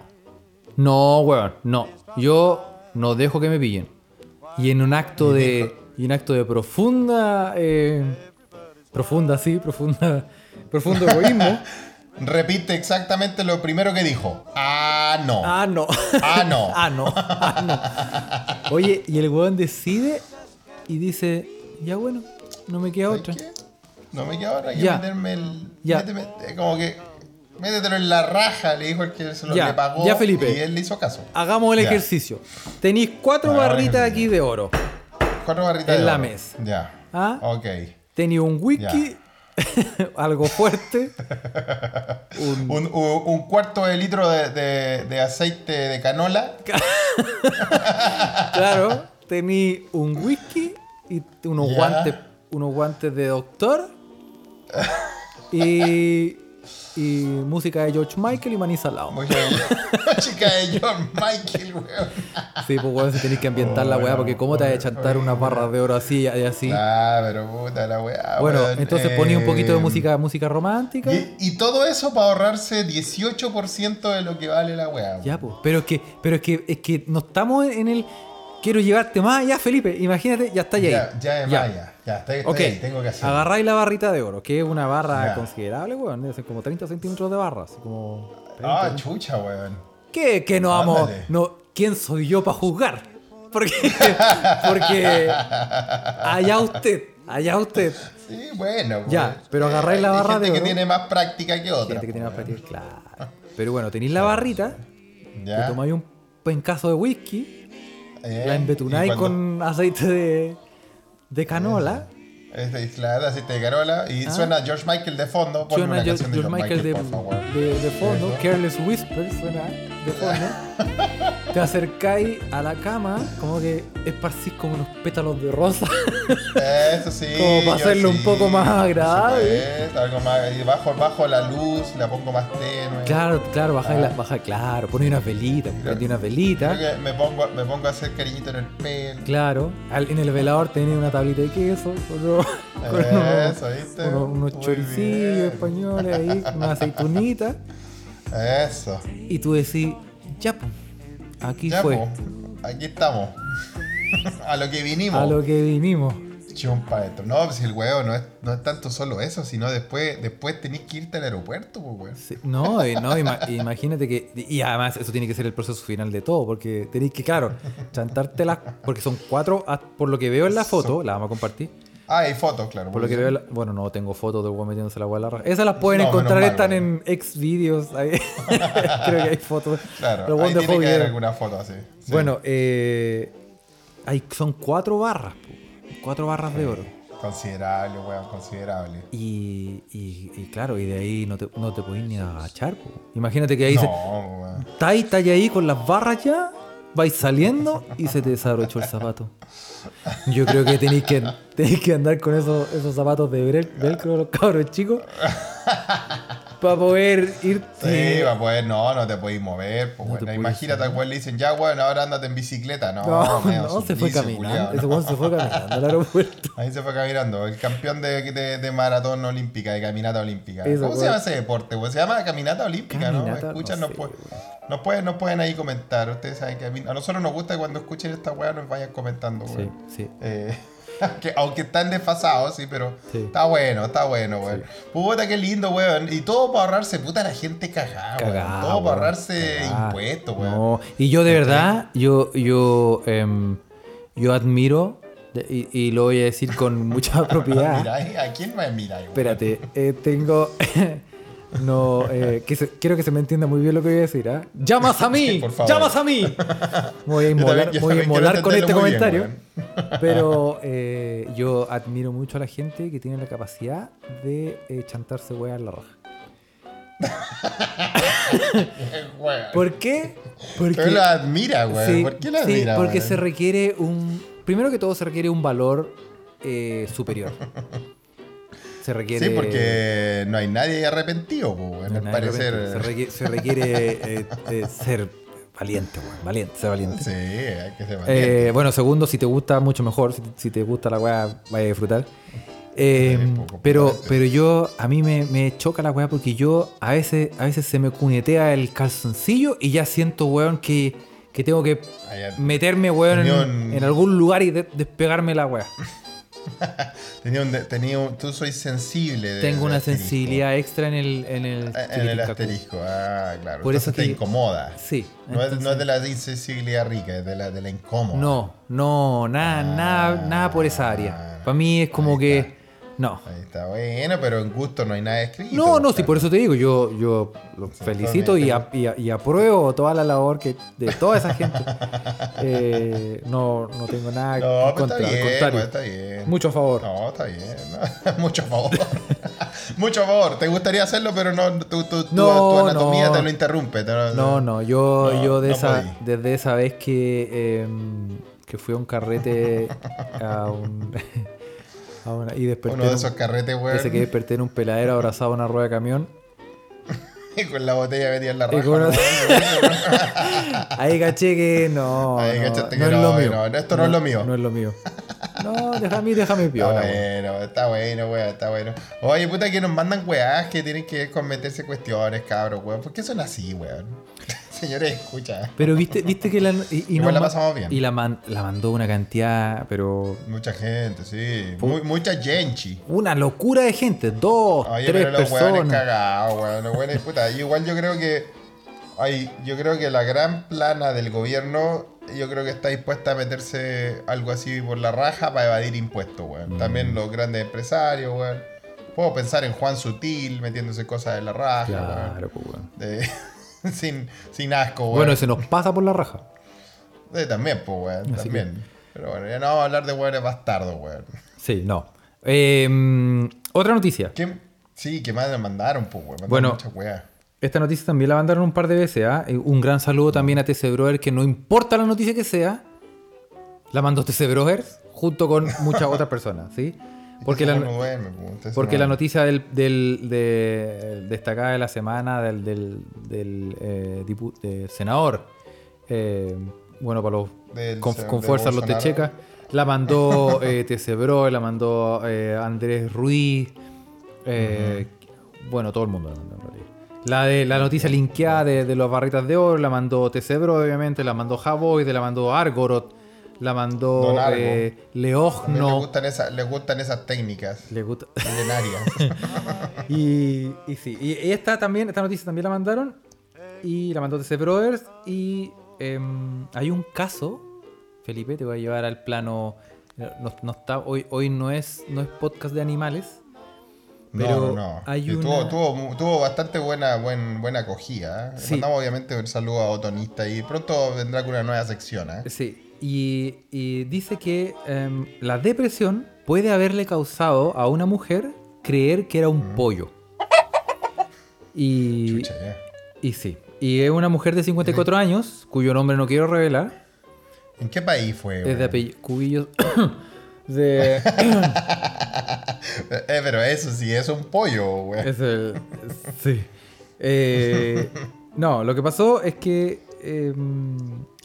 No, weón, no. Yo no dejo que me pillen. Y en un acto de. Y un acto de profunda. eh, profunda, sí, profunda. [LAUGHS] Profundo egoísmo. [LAUGHS] Repite exactamente lo primero que dijo. Ah, no. ah, no. Ah, no. [LAUGHS] ah, no. Ah, no. Oye, y el weón decide y dice, ya bueno, no me queda ¿Sabes otra. qué? No me queda otra que Ya. meterme el. Ya. méteme- eh, como que. Métetelo en la raja, le dijo el que se lo Ya, le pagó. ya, Felipe. Y él le hizo caso. Hagamos el Ya. ejercicio. Tenéis cuatro Hagamos barritas aquí de oro. Cuatro barritas En de la oro. mesa. Ya. ¿Ah? Ok. Tenía un whisky, [LAUGHS] algo fuerte, un, Un, un- un cuarto de litro de, de- de aceite de canola. [LAUGHS] claro, tenía un whisky y unos guantes, unos guantes de doctor. Y, y música de George Michael y. Muy bien. [LAUGHS] Chica de John Michael, weón. Sí, pues weón, si tenéis que ambientar la weá, porque cómo te vas a chantar unas barras de oro así y así. Ah, pero puta la weá. Bueno, weón. entonces Eh, ponía un poquito de música, música romántica. Y, y todo eso para ahorrarse 18% de lo que vale la weá. Ya, pues. Pero es que, pero es que, es que no estamos en el. Quiero llevarte más allá, Felipe. Imagínate, ya está ahí. Ya, ya ya. Ya, estoy, estoy Ok, ahí, tengo que hacer. agarráis la barrita de oro, que es una barra Ya. considerable, weón. Debe ser como 30 centímetros de barra. Así como. Ah, chucha, weón. ¿Qué? Que no. Ándale. No, ¿Quién soy yo para juzgar? Porque. [LAUGHS] Porque. Allá usted. Allá usted. Sí, bueno. Ya, pues, pero agarráis la barra gente de que oro. tiene más práctica que otra. Gente que tiene más pues, práctica, claro. Pero bueno, tenéis la barrita, te Ya. tomáis un pencazo de whisky. eh, La embetunáis cuando- con aceite de, de canola. Este, claro, aceite de carola. Y Ah. suena George Michael de fondo. Ponme Suena una George, canción de George Michael, Michael, por favor. de, de, de fondo. Eso. Careless Whisper suena de fondo. [LAUGHS] Te acercáis a la cama, como que esparcís como unos pétalos de rosa. Eso sí. Como para hacerlo un poco más agradable. supuesto, algo más. Y bajo, bajo la luz, la pongo más tenue. claro, claro, bajáis Ah. la, baja, claro, ponéis unas velitas, prendí unas velitas. Creo que me pongo, me pongo a hacer cariñito en el pelo. Claro, al- en el velador tenéis una tablita de queso, con, unos- con unos- Eso, ¿viste? unos, choricillos españoles ahí, una [LAUGHS] aceitunita. Eso. Y tú decís, ya, pues, aquí Ya, fue, po, aquí estamos. [LAUGHS] a lo que vinimos. a lo que vinimos. Chumpa esto. No, pues el huevo no es, no es tanto solo eso, sino después, después tenés que irte al aeropuerto, pues, weón. Sí, No, no ima- [LAUGHS] imagínate que. Y además, eso tiene que ser el proceso final de todo, porque tenéis que, claro, chantártelas. Porque son cuatro, ah, por lo que veo en la foto, la vamos a compartir. Ah, hay fotos, claro. Por lo que veo, la- bueno, no tengo fotos del weón metiéndose la hueá a la raja. Esas las pueden No, encontrar, mal, están en ex videos. ahí. [LAUGHS] Creo que hay fotos. Claro, ahí de tiene que haber alguna foto así. Sí. Bueno, eh, hay, son cuatro barras, cuatro barras de oro. Considerable, weón, considerable. Y, y, y claro, y de ahí no te, no te podís ni agachar. po. Imagínate que ahí se, No, weón. estáis estáis ahí con las barras ya, vais saliendo y se te desabrochó el zapato. Yo creo que tenéis que, tenéis que andar con esos, esos zapatos de vel- velcro los cabros chicos para poder ir. Sí, va a poder, no, no te podéis mover. Pues, No bueno, imagínate al weón le dicen, ya, weón, ahora andate en bicicleta. No, [LAUGHS] No, medio no, se fue caminando. Ese weón se fue caminando al [LAUGHS] aeropuerto. Ahí se fue caminando, el campeón de, de, de maratón olímpica, de caminata olímpica. Eso, ¿Cómo se llama ese deporte? weón? Se llama caminata olímpica, ¿no? Escuchan, no nos, sé, pueden, nos, pueden, nos pueden ahí comentar. Ustedes saben que a, mí- a nosotros nos gusta que cuando escuchen esta weá nos vayan comentando, Sí, weón. sí. Eh, [LAUGHS] que, aunque están desfasados, sí, pero Sí. está bueno, está bueno, weón. Puta, qué lindo, weón. Y todo para ahorrarse, puta, la gente cagada, weón. Todo para ahorrarse cagá. impuestos, weón. No, y yo de verdad, yo, yo, em, yo admiro, y, y lo voy a decir con mucha [LAUGHS] propiedad. Miráis, ¿A quién me miráis, weón? Espérate, eh, tengo. [LAUGHS] no, eh, que se- quiero que se me entienda muy bien lo que voy a decir, ¿ah? ¡Llamas a mí! Sí, [LAUGHS] por favor. llamas a mí! Voy a inmolar, también- voy a inmolar con este bien, comentario. [LAUGHS] pero eh, yo admiro mucho a la gente que tiene la capacidad de eh, chantarse weá en la raja. [LAUGHS] ¿Por qué? Porque. Pero lo admira. Sí, ¿Por qué lo sí, admira? porque weón? se requiere un. Primero que todo, se requiere un valor eh, superior. Se requiere. Sí, porque no hay nadie arrepentido, pues, No, al parecer. Se requiere, se requiere, eh, eh, ser valiente, weón, Valiente, ser valiente. Sí, hay que ser valiente. Eh, bueno, segundo, si te gusta, mucho mejor. Si, si te gusta la weá, vaya a disfrutar. Eh, poco, pero, pero yo, a mí me, me choca la weá porque yo a veces, a veces se me cunetea el calzoncillo y ya siento, weón, que, que tengo que meterme, weón, en, algún lugar y de- despegarme la weá. [LAUGHS] Tenía un, tenía un- tú soy sensible. de- Tengo una asterisco. sensibilidad extra en el, en el, En el chiquiticacu. asterisco, ah, claro. Por Entonces eso te que- incomoda. Sí. No, es, no entonces- es de la insensibilidad rica, es de la, de la incómoda. No, no, nada, nada, nada por esa área. Para mí es como que. No. Ahí está bueno, pero en gusto no hay nada escrito. No, no, sí, por eso te digo, yo, yo felicito y, totalmente. a- y, a- y apruebo toda la labor que de toda esa gente. [LAUGHS] Eh, no, no tengo nada No, contra, está bien, contrario. pues, está bien. Mucho favor. No, está bien. ¿no? [LAUGHS] Mucho favor. [LAUGHS] Mucho favor. Te gustaría hacerlo, pero no, tu, tu- tu- tu anatomía te lo interrumpe. te lo- No, no, yo, yo de esa, desde esa vez que, em, que fui a un carrete a un, y desperté Uno de esos carretes, weón. ese que desperté en un peladero abrazado a una rueda de camión. [LAUGHS] con la botella metida en la Y raja. [LAUGHS] Ahí caché que no. Ahí no, cachaste no que es lo mío. no, esto no es lo mío. No es lo mío. No, déjame, déjame Está piola. weón. bueno, está bueno, weón, está bueno. Oye, puta, que nos mandan weás que tienen que ver con meterse cuestiones, cabros, weón. ¿Por qué son así, weón? Señores, escucha. Pero viste, viste que la. Y, y Igual la pasamos bien. Y la, man- la mandó una cantidad, pero. Mucha gente, sí. Muy, mucha genchi. Una locura de gente. Dos, Oye, tres pero los personas. cagados, weón. Los puta. y Igual yo creo que. Ay, yo creo que la gran plana del gobierno, yo creo que está dispuesta a meterse algo así por la raja para evadir impuestos, weón. Mm. También los grandes empresarios, weón. Puedo pensar en Juan Sutil metiéndose cosas en la raja, weón. Claro, pues, weón. De- [LAUGHS] sin, sin asco, weón. Bueno, se nos pasa por la raja. Eh, también, pues, weón. Así También. Pero bueno, ya no vamos a hablar de weones bastardos, weón. Sí, no. Eh, otra noticia. ¿Qué? Sí, que más nos mandaron, pues, weón. Mandaron Bueno. muchas weas. Esta noticia también la mandaron un par de veces. ¿ah? Eh, Un gran saludo también a TC Brother, que no importa la noticia que sea, la mandó TC Brothers junto con muchas otras personas, ¿sí? Porque Ese la, no duerme, pues, porque no- la noticia del, del- de- destacada de la semana del, del, del, eh, dipu- del senador, eh, bueno, para los Del con, fuerza los techecas, la mandó [LAUGHS] eh, Brother, la mandó eh, Andrés Ruiz, eh, bueno, todo el mundo la mandó en realidad. La de la noticia linkeada de, de las barritas de oro la mandó TC Bro, obviamente, la mandó Javoid, la mandó Argorot, la mandó eh, También le Leogno. gustan, esas, le gustan esas técnicas Le gusta. [LAUGHS] [LAUGHS] Y, y sí, y esta también, esta noticia también la mandaron. Y la mandó TC Brothers. Y em, hay un caso, Felipe, te voy a llevar al plano. No, no está, hoy, hoy no es, no es podcast de animales. Pero no, tuvo, tuvo, tuvo bastante buena, buen, buena acogida. ¿eh? Sí. Mandamos obviamente un saludo a Otonista y pronto vendrá con una nueva sección. ¿eh? Sí, y, y dice que em, la depresión puede haberle causado a una mujer creer que era un pollo. [LAUGHS] Y, Chucha, y sí. Y es una mujer de 54 años, cuyo nombre no quiero revelar. ¿En qué país fue? Es de apellido. Cubillos. [COUGHS] de. [LAUGHS] Eh, pero eso sí es un pollo, weón. Es el. Sí. Eh, [LAUGHS] no, lo que pasó es que. eh,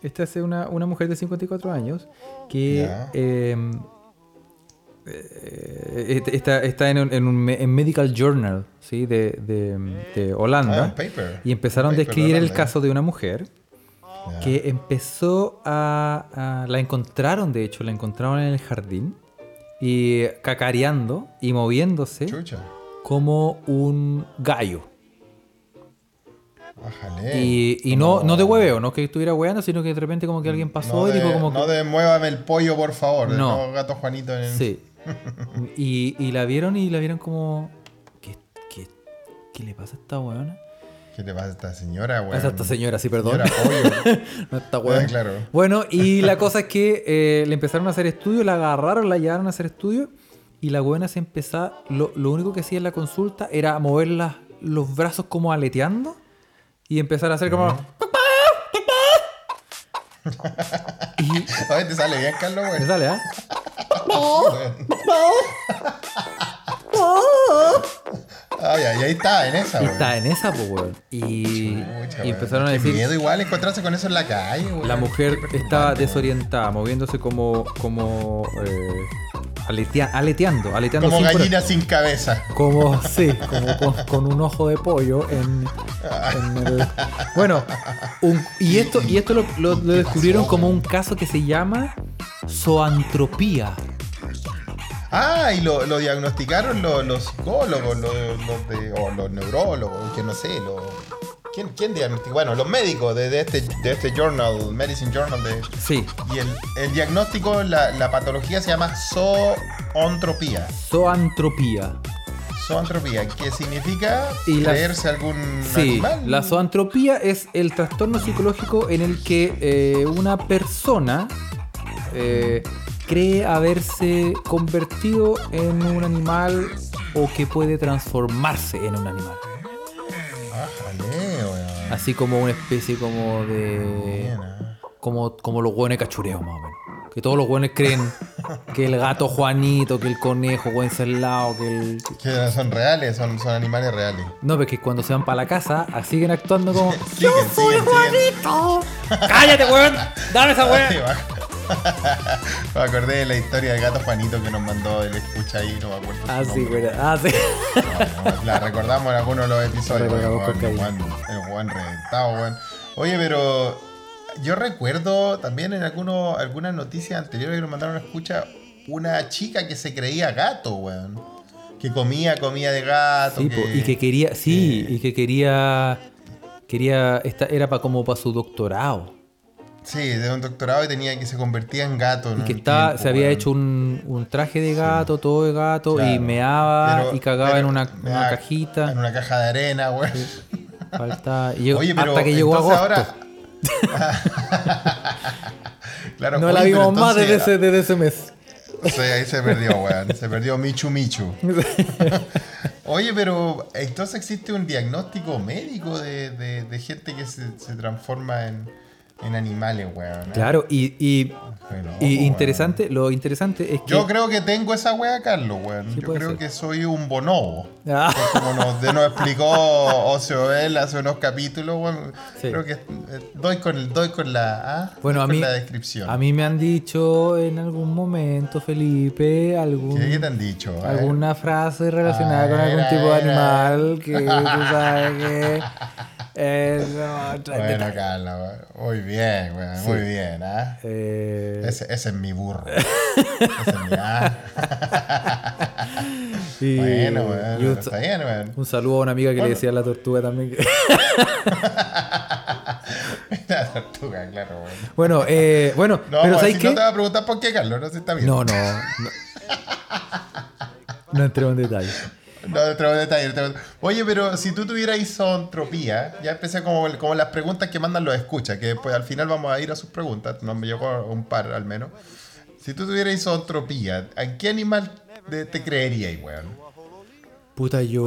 esta es una, una mujer de 54 años que. Ya. eh, eh, está, está en, un, en un en Medical Journal ¿sí? de, de, de Ah, Holanda. paper. y empezaron a describir el caso de una mujer que empezó a, a- La encontraron, de hecho, la encontraron en el jardín y cacareando y moviéndose Chucha. como un gallo. Bájale. Y, y no, no de hueveo, no que estuviera hueando, sino que de repente como que alguien pasó no y de, dijo como no que... de muévame el pollo, por favor. No. No, gato Juanito en el... Sí. [LAUGHS] Y, y la vieron y la vieron como... ¿Qué, qué, qué le pasa a esta weona? ¿Qué le pasa a esta señora, weón? A esta señora, sí, perdón. Señora pollo. [LAUGHS] No, weona. Ah, claro. Bueno, y [LAUGHS] la cosa es que eh, le empezaron a hacer estudios, la agarraron, la llevaron a hacer estudios y la buena se empezó, lo, lo único que hacía en la consulta era mover las- los brazos como aleteando y empezar a hacer como... y [LAUGHS] A ver, te sale bien, Carlos, me weón. sale, ¿ah? [LAUGHS] [LAUGHS] Ay, ay, ahí está, en esa, Y weón. está en esa, pues, weón. Y, y empezaron a Qué decir... miedo igual encontrarse con eso en la calle, weón. La mujer Qué estaba preocupante, desorientada, moviéndose como... como eh, aletea- aleteando, aleteando Como sin gallina sin cabeza. Como, [LAUGHS] sí, como con, con un ojo de pollo en, en el... Bueno, un- y esto, y esto lo, lo- lo ¿Qué descubrieron como un caso que se llama zoantropía. Ah, y lo, lo diagnosticaron los, los psicólogos, los, los de, o los neurólogos, que no sé, los... ¿Quién, quién diagnosticó? Bueno, los médicos de, de este, de este journal, Medicine Journal. De, Sí, y el, el diagnóstico, la, la patología se llama zoontropía. zoantropía. Zoantropía, que significa Y la- creerse algún Sí, animal. la zoantropía es el trastorno psicológico en el que eh, una persona eh, cree haberse convertido en un animal o que puede transformarse en un animal. Weón. Así como una especie como de... Como, como los hueones cachureos, más o menos. Que todos los hueones creen [LAUGHS] que el gato Juanito, que el conejo Wenceslao, que el... Que son reales, son, son animales reales. No, pero que cuando se van para la casa siguen actuando como... [LAUGHS] Siguen, siguen, siguen. [LAUGHS] ¡Cállate, weón! ¡Dame esa va. Me acordé de la historia del gato Juanito que nos mandó el escucha ahí, no me acuerdo. Ah, sí, güey. Ah, sí. No, no, La recordamos en algunos de los episodios. El Juan, Juan reventado, weón. Oye, pero yo recuerdo también en algunos, algunas noticias anteriores que nos mandaron a escucha una chica que se creía gato, weón. Que comía comida de gato. Sí, y que quería... Sí, y que quería... Quería... Esta, era para como para su doctorado. Sí, de un doctorado y tenía que se convertía en gato. Y en que estaba, tiempo, se había hecho un, un traje de gato, todo de gato, y meaba Pero- y cagaba pero en una, una cajita. En una caja de arena, weón. [LAUGHS] Falta- y llegó- Oye, pero hasta que llegó agosto. ahora. [LAUGHS] claro, no oye, la vimos más desde ese, desde ese mes. Sí, ahí se perdió, weón. Se perdió Michu Michu. [LAUGHS] Oye, pero entonces existe un diagnóstico médico de, de- de gente que se, se transforma en, en animales, weón. ¿eh? Claro, y, y, interesante, lo interesante es que. Yo creo que tengo esa wea, Carlos, weón. Sí, Yo creo ser. que soy un bonobo. Ah, Como nos, nos explicó Ocioel hace unos capítulos, weón. Sí. Creo que eh, doy con, el, doy con la, ah, bueno, doy a con mí, la descripción. a mí me han dicho en algún momento, Felipe, algún, ¿Qué, te han dicho? A ver. alguna frase relacionada A con algún tipo de animal que tú sabes que. [LAUGHS] eh, no, Bueno, weón. muy bien, muy bien, ¿ah? Eh, Ese, ese es mi burro. [LAUGHS] ese es mi ah. [LAUGHS] y- Bueno, y weón, un, está bien, un saludo a una amiga que Bueno. le decía a la tortuga también. que- [LAUGHS] La tortuga, claro, weón. bueno, eh, bueno, No, pero ¿sabes si qué? no te va a preguntar por qué, Carlos, no se está bien. No, no. No, no entremos en detalle. No, te te Oye, pero si tú tuvieras isontropía, ya empecé como, como las preguntas que mandan los escuchas, que después al final vamos a ir a sus preguntas, nos me llegó un par al menos. Si tú tuvieras isontropía, ¿a qué animal de- te creerías, weón? Puta, yo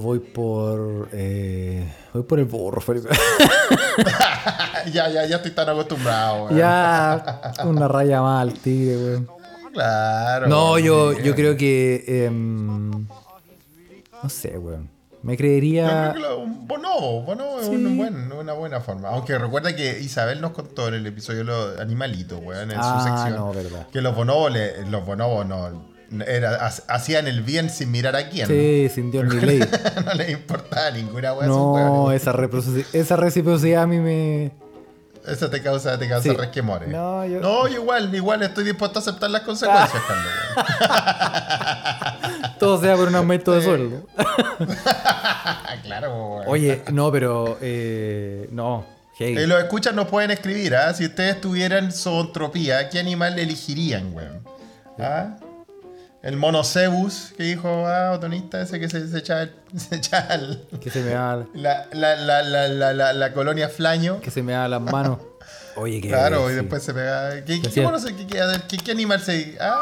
voy por. eh, voy por el burro, Felipe. [LAUGHS] ya, ya, ya estoy tan acostumbrado, weón. ya, una raya más al tigre, weón. Claro. No, yo, yo creo que. em, no sé, weón. Me creería. creo que lo- bonobo, bonobo es un buen- una buena forma. Aunque recuerda que Isabel nos contó en el episodio de los animalitos, weón, en Ah, su sección. no, verdad. Que los bonobos, le- los bonobos no, era, hacían el bien sin mirar a quién. Sí, sin Dios ni ley. [LAUGHS] no les importaba ninguna esos No, esa, esa reciprocidad a mí me. Eso te causa, te causa Sí. resquemores. No, yo- No, yo igual, igual estoy dispuesto a aceptar las consecuencias, Carlos. weón. [LAUGHS] Todo sea por un aumento de sueldo. Ah, [LAUGHS] claro, weón. Oye, no, pero. eh, no. hey. Y los escuchas nos pueden escribir, ¿ah? Si ustedes tuvieran zootropía, ¿qué animal elegirían, weón? ¿Ah? El monocebus, que dijo, ah, otonista, ese que se, se echa, el- [LAUGHS] se echa el- Que se me da, la, la, la, la, la, la, la colonia flaño. que se me da las manos. [LAUGHS] Oye, que. Claro, y después se pega. ¿Qué, qué, mono qué- qué- qué- qué animal se. ¿Ah?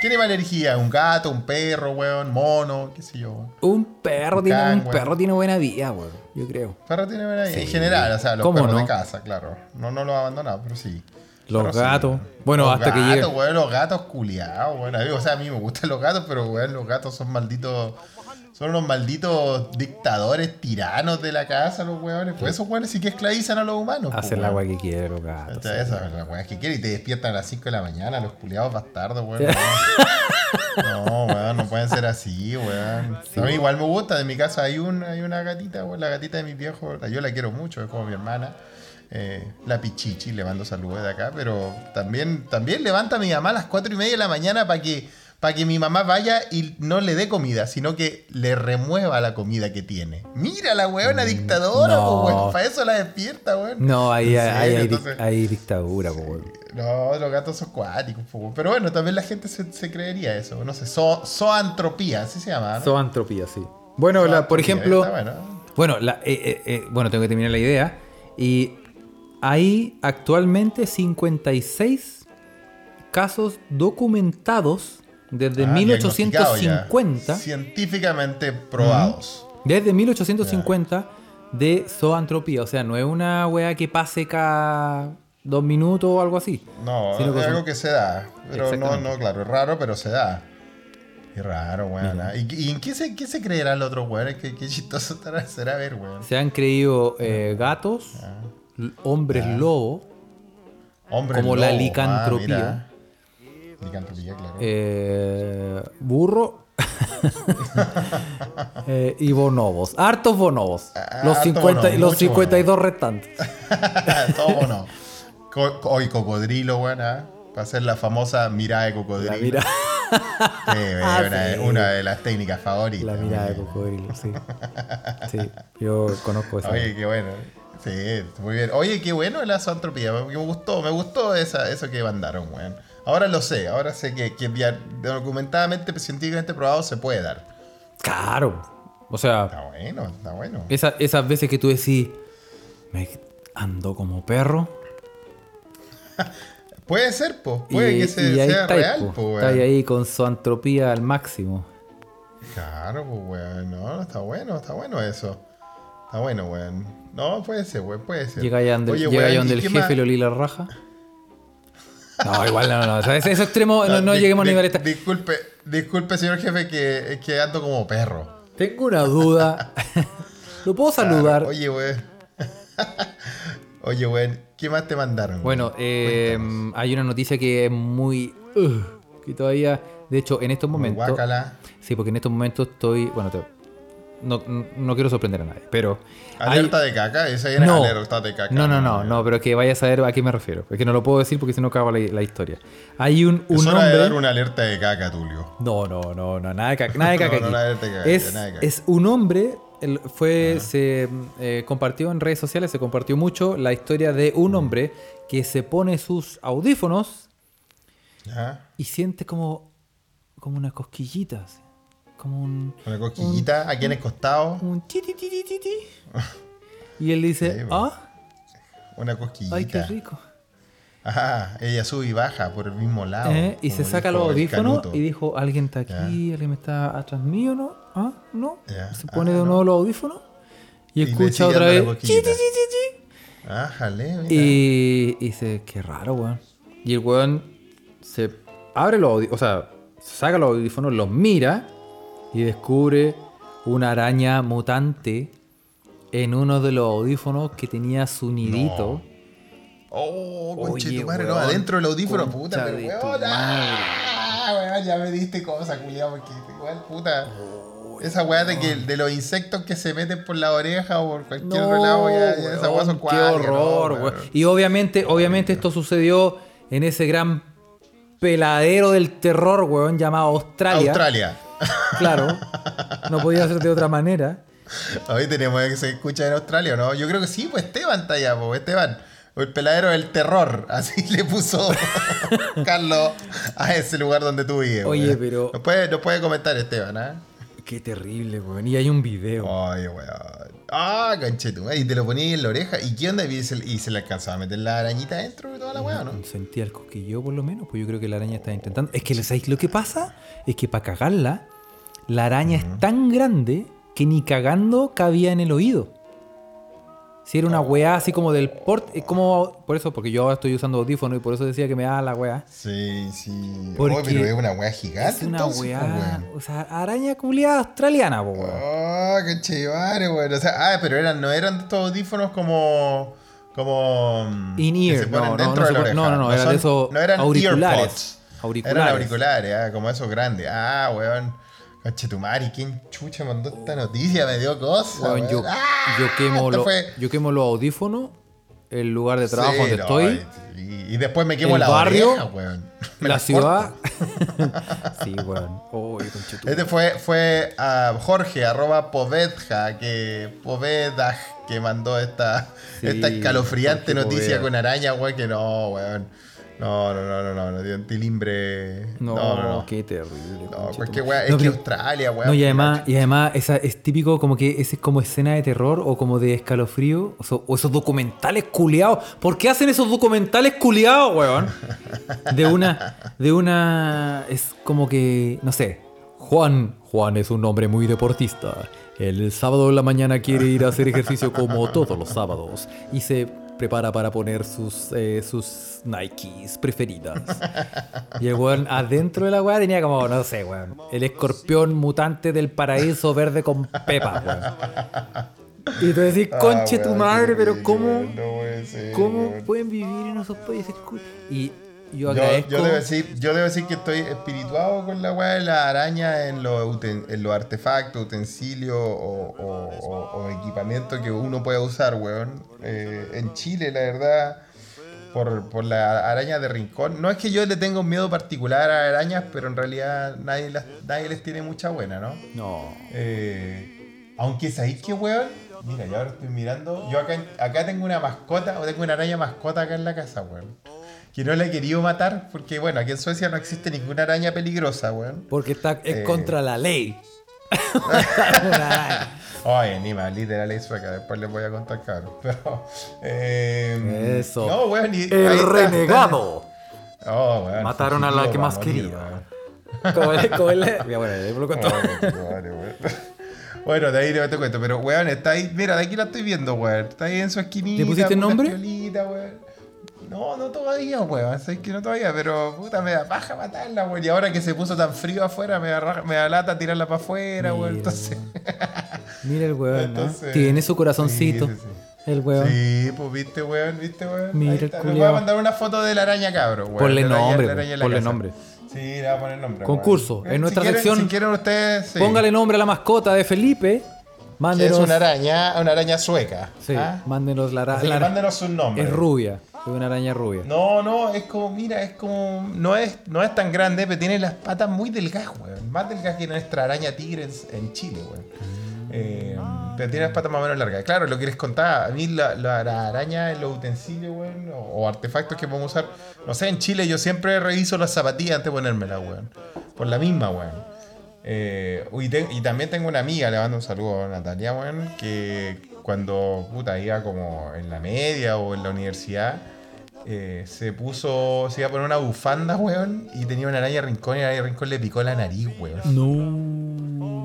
¿Qué animal elegía? ¿Un gato, un perro, weón? ¿Mono? ¿Qué sé yo? weón? Un perro Un tiene, can, un weón. perro tiene buena vida, weón. Yo creo. Perro tiene buena vida. En Sí. general, o sea, los ¿Cómo perros de no? casa, claro. No, no los abandonado, pero sí. Los Pero sí, gatos. weón. Bueno, Los hasta que gatos, lleguen. weón, los gatos culiados, mí, O sea, a mí me gustan los gatos, pero weón, los gatos son malditos. Son unos malditos dictadores, tiranos de la casa, los weones. Pues esos weones sí que esclavizan a los humanos. pues, Hacen la weón. agua que quiere, los gatos. O sea, Esas las weas que quieren y te despiertan a las 5 de la mañana, los culiados bastardos, weón. No, [LAUGHS] no, weón, no pueden ser así, weón. A mí igual me gusta, en mi casa hay, un, hay una gatita, weón, la gatita de mi viejo, yo la quiero mucho, es como mi hermana. Eh, la Pichichi, le mando saludos de acá, pero también, también levanta a mi mamá a las 4 y media de la mañana para que, que mi mamá vaya y no le dé comida, sino que le remueva la comida que tiene. Mira la weona dictadora, no. po, weón, para eso la despierta, weón. No, ahí En hay, dictadura, weón. no, los gatos son cuáticos, pero bueno, también la gente se, se creería eso. No sé, zo- zoantropía, así se llama. ¿no? Zoantropía, sí. Bueno, la- por ejemplo. bueno. Bueno, la- eh, eh, eh, bueno, tengo que terminar la idea. Y hay actualmente 56 casos documentados desde Ah, diagnosticados ya. 1850. Científicamente probados. Desde 1850 de zoantropía. O sea, no es una wea que pase cada dos minutos o algo así. No, es son- algo que se da. Pero no, no, claro, es raro, pero se da. Qué raro, weón. ¿ah? ¿Y, y en qué se, qué se creerán los otros weones? Qué, qué chistoso será ver, weón. Se han creído eh, gatos, l- hombres lobo, Hombre Como la lobo, ah, licantropía. claro. eh, burro [LAUGHS] eh, y bonobos. Hartos bonobos. Ah, los, harto 50, bonobo, los mucho 52 restantes. [LAUGHS] Todo bueno. Co- Hoy cocodrilo, weón. ¿ah? Para hacer la famosa mirada de cocodrilo. La mira, Sí, [LAUGHS] weón, Ah, una, sí. una de las técnicas favoritas. la mirada de cocodrilo, sí. Sí, yo conozco esa. Oye, qué bueno. Sí, muy bien. Oye, qué bueno la zoantropía. Me, me gustó, me gustó esa, eso que mandaron, weón. Ahora lo sé, ahora sé que, que documentadamente, científicamente probado se puede dar. Claro. O sea, Está bueno, está bueno. esa- esas veces que tú decís, me ando como perro. [LAUGHS] Puede ser, po. Puede y, que se- sea estáis, real, po. weón. ahí con su antropía al máximo. Claro, pues, weón. No, está bueno, está bueno eso. Está bueno, weón. No, puede ser, weón, puede ser. Llega allá donde, Oye, llega weón, allá donde ¿y el jefe más? le olí la raja. [LAUGHS] No, igual no, no. O sea, ese, ese extremo no, no di- lleguemos a di- tan- Disculpe, disculpe, señor jefe, que, que ando como perro. Tengo una duda. [LAUGHS] ¿Lo puedo saludar? Oye, weón. [LAUGHS] Oye, weón, ¿qué más te mandaron? Bueno, eh, hay una noticia que es muy. ugh, que todavía. De hecho, en estos momentos. guácala. Sí, porque en estos momentos estoy. Bueno, te- no, no quiero sorprender a nadie, pero. Alerta hay- de caca, esa era no, alerta de caca. no, no, no, no, pero que vaya a saber a qué me refiero. Es que no lo puedo decir porque si no acaba la, la historia. Hay un, Es un hora de hombre. dar una alerta de caca, Tulio. No, no, no, no, nada de caca. Nada de [LAUGHS] No, caca no, aquí. nada de caca, es, nada de caca. es un hombre, fue, se eh, compartió en redes sociales, se compartió mucho la historia de un hombre que se pone sus audífonos ¿Ya? y siente como, como unas cosquillitas. Como un. Una cosquillita aquí en el costado. un ti, ti, ti, ti, ti, ti. Y él dice, ah, Una cosquillita. ay, qué rico. Ajá, ella sube y baja por el mismo lado. Eh, y se saca los audífonos y dijo, alguien está aquí, alguien me está atrás mío, ¿no? Ah, no. Se pone Ah, de no. nuevo los audífonos y escucha otra vez. "Chi, chi, chi, chi, chi". Ájale, mira. Y, y dice, qué raro, weón. Y el weón se abre los audífonos, o sea, saca los audífonos, los mira y descubre una araña mutante en uno de los audífonos que tenía su nidito. Oh, Oye, conche tu madre, no, adentro del audífono, puta, pero weón. ah, weón, ya me diste cosa, culiado, porque igual, puta. Esa weá de, que, de los insectos que se meten por la oreja o por cualquier otro lado, ya, ya esa weá son weón, Qué no, horror, weón. weón. Y obviamente, obviamente esto sucedió en ese gran peladero del terror, weón, llamado Australia. Australia. Claro. No podía ser de otra manera. Hoy tenemos que se escucha en Australia, ¿o ¿no? Yo creo que sí, pues Esteban está allá, pues Esteban. El peladero del terror, [LAUGHS] así le puso [LAUGHS] Carlos a ese lugar donde tú vives. Oye, pero- Nos puede, nos puede comentar Esteban, ¿ah? Qué terrible, weón. Y hay un video. Ay, weón. Ah, canchetu. Y te lo ponía en la oreja. ¿Y qué onda? Y se, y se le alcanzaba a meter la arañita dentro de toda la weá, ¿no? Sentía el cosquillo por lo menos, pues yo creo que la araña está intentando. Es que, ¿sabéis lo que pasa? Es que para cagarla, la araña es tan grande que ni cagando cabía en el oído. Si era una weá así como del port, es como, por eso, porque yo ahora estoy usando audífono y por eso decía que me da la weá. Sí, sí. Porque Oh, pero es una weá gigante. Es una entonces, pues, weá, weón. o sea, araña culiada australiana, po, weón. Ah, qué chévere, weón. O sea, ah, pero eran, no eran estos audífonos como. como. mm, In ear, no, no, no de la no, no, no, de esos no eran auriculares. earpods. Auriculares. Eran auriculares, ah, como esos grandes. Ah, weón. Conchetumari, ¿quién chucha mandó esta noticia? Me dio cosa. Yo. Ah, yo, quemo lo- fue- yo quemo los audífonos, el lugar de trabajo Sí, donde no, estoy, Y, y después me quemo el la barrio, oreja, weón. [LAUGHS] Me la ciudad. [LAUGHS] sí, weón. Este fue, fue a Jorge, arroba Povedja, que Povedaj, que mandó esta, Sí, esta escalofriante noticia Poveda. con araña, weón, que no, weón. No, no, no, no, no, no, tilimbre. No, No, no, qué terrible. No, cualquier weá, es que Australia, weón. No, y además, y además esa, es típico como que ese es como escena de terror o como de escalofrío o, so- o esos documentales culiados. ¿Por qué hacen esos documentales culiados, weón? De una, de una, es como que, no sé, Juan, Juan es un hombre muy deportista. El sábado en la mañana quiere ir a hacer ejercicio como todos los sábados y se prepara para poner sus, eh, sus Nikes preferidas. Y el weón adentro de la weá tenía como, no sé, weón, el escorpión mutante del paraíso verde con pepa, weón. Y tú decís, Ah, conche tu madre, pero ¿cómo, no cómo pueden vivir en esos países? Y yo Yo, agradezco. yo debo decir, yo debo decir que estoy espirituado con la weá de la araña en los, uten- en los artefactos, utensilios o, o- o- o equipamientos que uno puede usar, weón. Eh, en Chile, la verdad, por, por la araña de rincón. No es que yo le tenga un miedo particular a arañas, pero en realidad nadie, las- nadie les tiene mucha buena, ¿no? No. Eh, aunque sabéis que, weón. Mira, yo ahora estoy mirando. Yo acá, acá tengo una mascota, o tengo una araña mascota acá en la casa, weón. Que no la he querido matar, porque, bueno, aquí en Suecia no existe ninguna araña peligrosa, weón. Porque está, es Eh. contra la ley. Oye, ni más, literal es sueca, después les voy a contar, cabrón. [LAUGHS] Pero. eh, Eso. No, weón, y- el está, renegado. está. [LAUGHS] Oh, weón, Mataron a la que más morir, quería. weón. Como el- como el- Ya, bueno, lo contó. De ahí te cuento, pero weón, está ahí, mira, de aquí la estoy viendo, weón. Está ahí en su esquinita. ¿Le pusiste puta, nombre? weón. No, no todavía, weón. Sabes que no todavía, pero puta, me da paja matarla, weón. Y ahora que se puso tan frío afuera, me da, raja- me da lata tirarla para afuera, weón. Entonces. [LAUGHS] Mira el weón, ¿no? Entonces- Tiene su corazoncito. Sí, sí, sí. El weón. Sí, pues viste, weón, viste, weón. Mira el. Les voy a culiao. mandar una foto de la araña cabro, weón. Ponle araña- nombre, la araña ponle casa. nombre. Sí, le voy a poner nombre. Concurso. weón. En nuestra si quieren- sección- Si quieren ustedes. Póngale nombre a la mascota de Felipe. Que Mándenos. es una araña, una araña sueca. Sí, ¿ah? mándenos la, ara- Así que la ara- mándenos un nombre. Es rubia. Es una araña rubia. No, no, es como, mira, es como. No es, no es tan grande, pero tiene las patas muy delgadas, weón. Más delgadas que nuestra araña tigre en, Chile, weón. Eh, pero tiene las patas más o menos largas. Claro, lo que les contaba, a mí la, la, araña los utensilios, weón, o, artefactos que podemos usar. No sé, en Chile yo siempre reviso las zapatillas antes de ponérmelas, weón. Por la misma, weón. Eh, y, y también tengo una amiga, le mando un saludo a Natalia, weón, que cuando puta iba como en la media o en la universidad, eh, se puso, se iba a poner una bufanda, weón, y tenía una araña rincón y la araña rincón le picó la nariz, weón. No.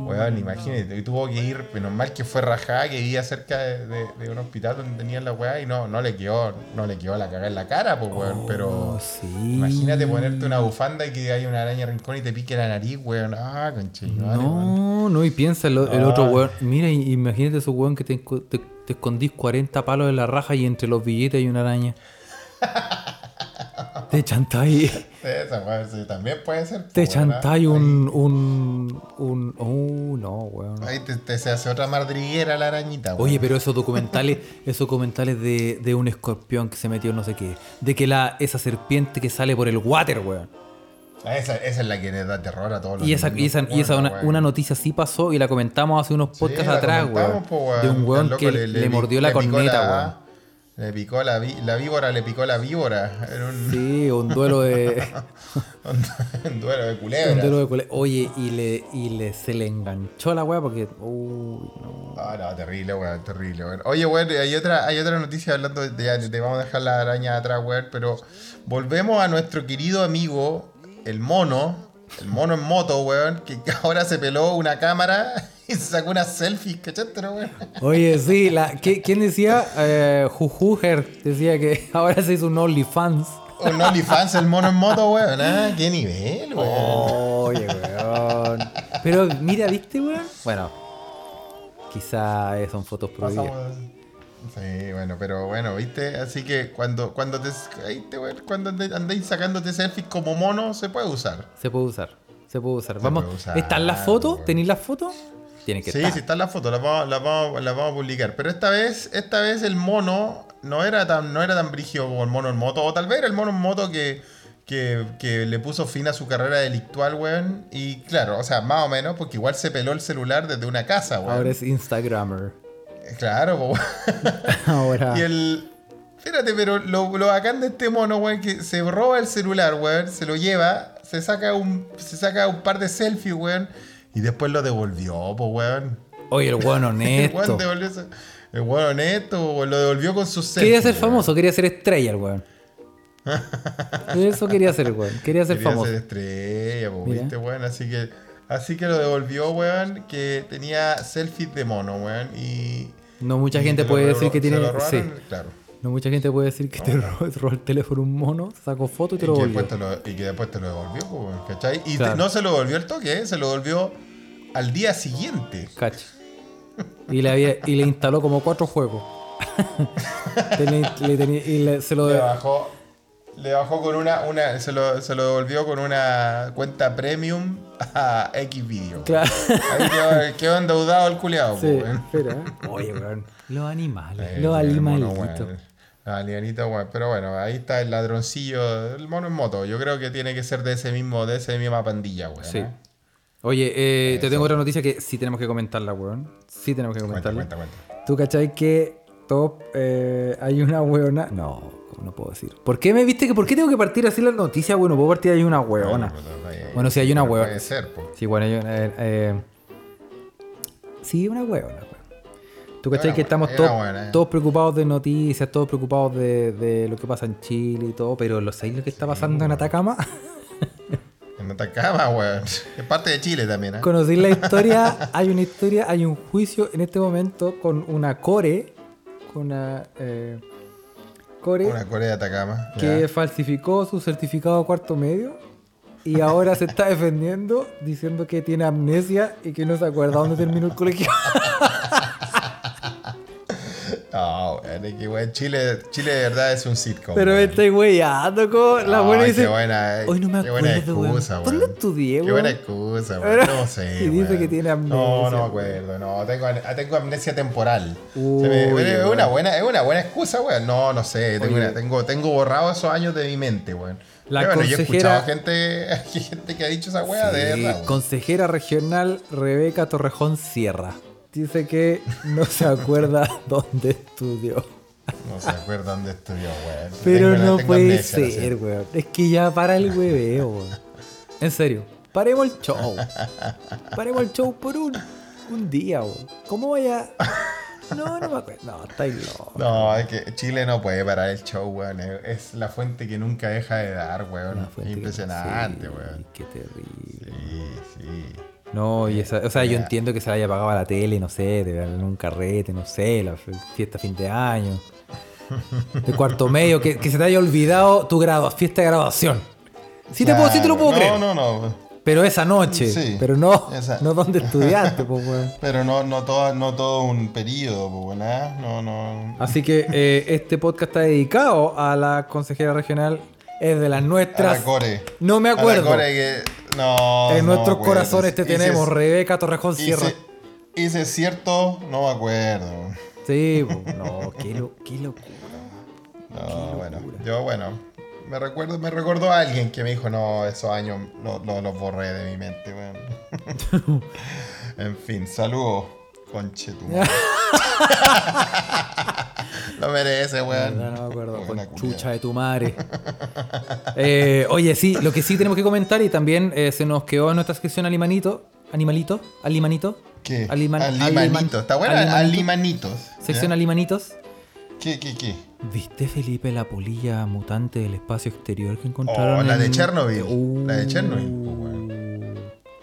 Weón, imagínate, tuvo que ir, menos mal que fue rajada, que vivía cerca de, de- de un hospital donde tenían la weá y no, no le quedó, no le quedó la cagada en la cara, pues weón, pero Oh, sí. imagínate ponerte una bufanda y que haya una araña rincón y te pique la nariz, weón. Ah, weón. No, no, y piensa el, el otro Ay. weón. Mira, imagínate esos weón que te, te, te escondís 40 palos en la raja y entre los billetes hay una araña. [LAUGHS] te chantáis. [LAUGHS] Sí, también puede ser. Te pues, chantáis un, un. un. Oh, no, weón. Ahí, te, te se hace otra madriguera la arañita, weón. Oye, pero esos documentales, [LAUGHS] esos documentales de, de un escorpión que se metió en no sé qué. De que la, esa serpiente que sale por el water, weón. Ah, Esa, esa es la que le da terror a todos los Y esa, y esa, y esa weón, una, una noticia sí pasó y la comentamos hace unos Sí, podcasts la atrás, weón. po. De un weón que le, mordió la corneta, weón. Le picó la, vi- la víbora, le picó la víbora. Era un, Sí, un duelo de. [LAUGHS] un duelo de culebra. un duelo de cole- Oye, y le, y le se le enganchó la weá porque. Uy, no. Ah, no, terrible, weón, terrible, weón. Oye, weón, hay otra, hay otra noticia hablando de, de- de- vamos a dejar la araña atrás, weón, pero volvemos a nuestro querido amigo, el mono, el mono en moto, weón, que [LAUGHS] ahora se peló una cámara [LAUGHS] y se sacó una selfie, ¿cachaste, no, weón? Oye, sí, la, ¿qué- ¿quién decía? Eh, Jujuger decía que [LAUGHS] ahora se hizo un OnlyFans. Un OnlyFans, el mono en moto, weón, ¿ah? ¿Qué nivel, weón? Oye, weón. Pero mira, ¿viste, weón? Bueno, quizá son fotos prohibidas. Pasamos- Sí, bueno, pero bueno, ¿viste? Así que cuando, cuando te, cuando andéis sacándote selfies como mono, se puede usar. Se puede usar. Se puede usar. Vamos, puede usar, ¿están las fotos? ¿Tenéis las fotos? Tiene que Sí, estar. sí están las fotos, las vamos, a publicar. Pero esta vez, esta vez el mono no era tan, no era tan brígido como el mono en moto. O tal vez era el mono en moto que, que, que le puso fin a su carrera delictual, weón. Y claro, o sea, más o menos, porque igual se peló el celular desde una casa, weón. Ahora es Instagrammer. Claro, po, weón. [LAUGHS] Ahora. Y el. Espérate, pero lo, lo bacán de este mono, weón, que se roba el celular, weón, se lo lleva, se saca un, se saca un par de selfies, weón, y después lo devolvió, po, weón. Oye, el weón [LAUGHS] El honesto. weón devolvió el weón honesto, weón, lo devolvió con sus selfies. Quería ser weón. famoso, quería ser estrella el weón. [LAUGHS] Eso quería ser el weón. Quería ser Quería famoso. ser estrella, Mira. viste, weón. Así que, así que lo devolvió, weón, que tenía selfies de mono, weón. Y. No mucha y gente lo puede decir que tiene. robaron, Sí. Claro. No mucha gente puede decir que te robó, [LAUGHS] robó el teléfono un mono, sacó foto y te Y lo volvió. después te lo, y que después te lo devolvió, ¿cachai? Y te- no se lo devolvió el toque, ¿eh? se lo devolvió al día siguiente. Cacho. Y le, había, y le instaló como cuatro juegos. [LAUGHS] Tenía- le tenía- y le- se lo Le bajó, le bajó con una, una se, lo, se lo devolvió con una cuenta premium a X video. Claro. Ahí quedó, quedó endeudado el culiado, Sí, espera. ¿eh? Oye, weón. Los animales. Eh, los animalitos. Weón. Los animalitos, weón. Pero bueno, ahí está el ladroncillo, el mono en moto. Yo creo que tiene que ser de ese mismo, de esa misma pandilla, weón. Sí. ¿eh? Oye, eh, te tengo otra noticia que sí tenemos que comentarla, weón. Sí tenemos que Cuenta, comentarla. cuenta, cuenta. ¿Tú cachai que top eh, hay una weona? No, ¿cómo no puedo decir? ¿Por qué me viste que por qué tengo que partir así la noticia? Bueno, puedo partir hay una weona. Bueno, pues, Bueno, sí, hay una hueva. Puede ser, po. Sí, bueno, eh, eh, sí, una weona, weón. ¿Tú cachai que estamos era todos, buena, eh. todos preocupados de noticias, todos preocupados de, de lo que pasa en Chile y todo, pero ¿lo sabéis lo que está pasando en Atacama? [LAUGHS] En Atacama, weón. Es parte de Chile también, ¿eh? Conocí la historia, [LAUGHS] hay una historia, hay un juicio en este momento con una core, con una eh, core Una Corea de Atacama. que ya. falsificó su certificado cuarto medio y ahora se está defendiendo diciendo que tiene amnesia y que no se acuerda dónde terminó el colegio. [LAUGHS] No, weón, es que weón, Chile, Chile de verdad es un sitcom. Pero me estoy weyando con la Ay, buena qué dice. buena, eh, Hoy no me qué buena acuerdo, weón. excusa, ¿Dónde weón. estudié, Qué weón? buena excusa, weón. No sé. y dice que tiene amnesia, No, no me acuerdo. No, tengo, tengo amnesia temporal. Uy, me- es, una buena, es una buena excusa, weón. No, no sé. Tengo, una- tengo, tengo borrado esos años de mi mente, weón. La Pero bueno, yo he consejera- escuchado gente, [LAUGHS] gente que ha dicho esa weá de Sí, verdad. weón. consejera regional Rebeca Torrejón Sierra. Dice que no se acuerda [LAUGHS] dónde estudió. No se acuerdan de estudió, weón. Pero Tengo- no puede ser, weón. Es que ya para el hueveo, weón. En serio. Paremos el show. Paremos el show por un, un día, weón. ¿Cómo vaya? No, no me acuerdo. No, estáis loco. No, es que Chile no puede parar el show, weón. Es la fuente que nunca deja de dar, weón. Fuente que- Impresionante, sí, weón. Qué terrible. Sí, sí. No, y esa, o sea, yo entiendo que se haya pagado la tele, no sé, de en un carrete, no sé, la fiesta fin de año. De cuarto medio, que, que se te haya olvidado tu grado, fiesta de graduación. Sí, te, puedo, sí te lo puedo creer. No, no, no. Pero esa noche, Sí, pero no, esa- no donde estudiaste, pues. [LAUGHS] Pero no, no, todo, no todo un periodo, pues, weón. ¿ah? No, no. Así que eh, este podcast está dedicado a la consejera regional. Es de las nuestras. No me acuerdo. Que. No. en no nuestros corazones te Hice- tenemos, Rebeca Torrejón Sierra. Hice, hice cierto, no me acuerdo. Sí, no, qué, lo- qué locura. No, bueno. Yo, bueno. Me recuerdo, me recordó a alguien que me dijo, no, esos años no, no los borré de mi mente, weón. [LAUGHS] en fin, saludos, conche tu [LAUGHS] madre. [LAUGHS] Lo merece, weón. No, no me acuerdo. Con chucha de tu madre. [LAUGHS] Eh, oye, sí, lo que sí tenemos que comentar y también eh, se nos quedó en nuestra sección Alimanito. ¿Animalito? ¿Alimanito? ¿Qué? Aliman- Alimanito. aliman- Está buena, alimanito. Alimanitos. ¿ya? Sección Alimanitos. ¿Qué, qué, qué? ¿Viste, Felipe, la polilla mutante del espacio exterior que encontraron? Oh, la de en- Chernobyl. La de Chernobyl, pues.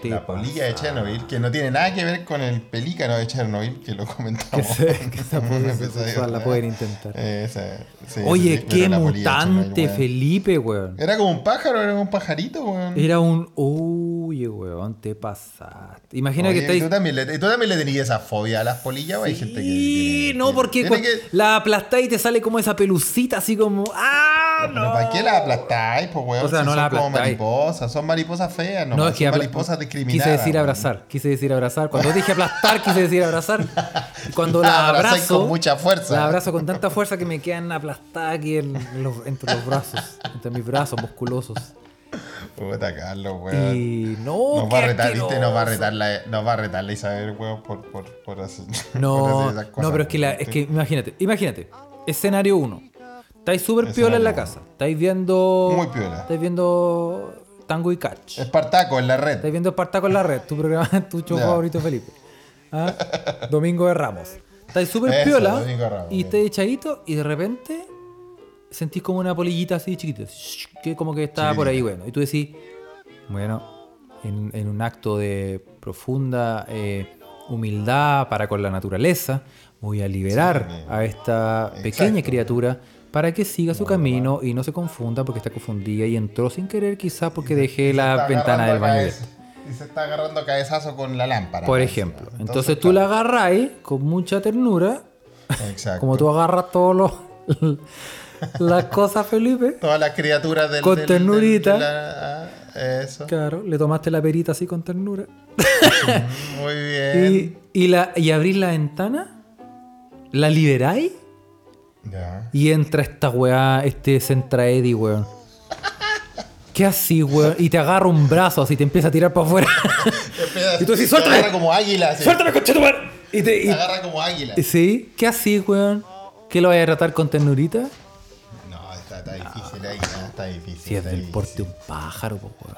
Te La polilla de. Chernobyl, que no tiene nada que ver con el pelícano de Chernobyl, que lo [LAUGHS] Que, comentamos. se, que esa sexual la pueden intentar. Eh, esa- sí, Oye, sí, qué Chernobyl, mutante, weón. Felipe, weón. Era como un pájaro, era un pajarito, weón. Era un. Uy, weón, te pasaste. Imagina Oye, que estáis. ¿tú, también le, ¿Tú también le tenías esa fobia a las polillas o hay gente que Sí, no, porque que- la aplastáis y te sale como esa pelucita, así como. ¡Ah! No! ¿Para qué la aplastáis, pues, weón? O sea, Si no son la como aplastáis. mariposas, son mariposas feas, no, No, es que son mariposas Quise decir abrazar, quise decir abrazar. Cuando dije aplastar, quise decir abrazar. Cuando la [LAUGHS] abrazo. con mucha fuerza. La abrazo con tanta fuerza que me quedan aplastadas aquí en los- entre los brazos, entre mis brazos musculosos. Puta, Carlos, weón. Y no, Nos va a retar, ¿viste? Nos va a retar la, nos va a retar la Isabel, weón, por, por, por hacer. [LAUGHS] por No, hacer esas cosas, no, pero es que, la- es que imagínate, imagínate. Escenario 1. Estáis súper piola en la casa. Estáis viendo. Muy piola. Estáis viendo Tango y Catch. Espartaco en la red. Estáis viendo Espartaco en la red, tu programa, [LAUGHS] tu show favorito, Felipe. ¿Ah? Domingo de Ramos. Estáis súper piola Ramos, y estáis echadito y de repente sentís como una polillita así chiquitita, que como que está por ahí, bueno. Y tú decís, bueno, en, en un acto de profunda eh, humildad para con la naturaleza, voy a liberar Sí, a esta exacto. pequeña criatura para que siga su camino y no se confunda porque está confundida y entró sin querer quizás porque dejé la ventana del baño cabeza-. Y se está agarrando a cabezazo con la lámpara. Por más ejemplo. Entonces, tú la agarráis con mucha ternura, Exacto. como tú agarras todos los [LAUGHS] las cosas, Felipe. Todas las criaturas del. Con del- ternurita. del- de la- ah, eso. Claro, le tomaste la perita así con ternura. [LAUGHS] Muy bien. [LAUGHS] Y, y, la, y abrís la ventana, la liberáis Ya. y entra esta weá, este Centra Eddy, weón. ¿Qué así, weón? Y te agarra un brazo así, te empieza a tirar para afuera. [LAUGHS] Y tú decís, Te "Suéltame". agarra como águila. así. ¡Suéltame, conchetumar! Y te. y- Te agarra como águila. ¿Sí? ¿Qué así, weón? ¿Qué lo vaya a tratar con ternurita? No, está, está difícil ahí, ¿no? está difícil. Si es del difícil. porte un pájaro, po, weón.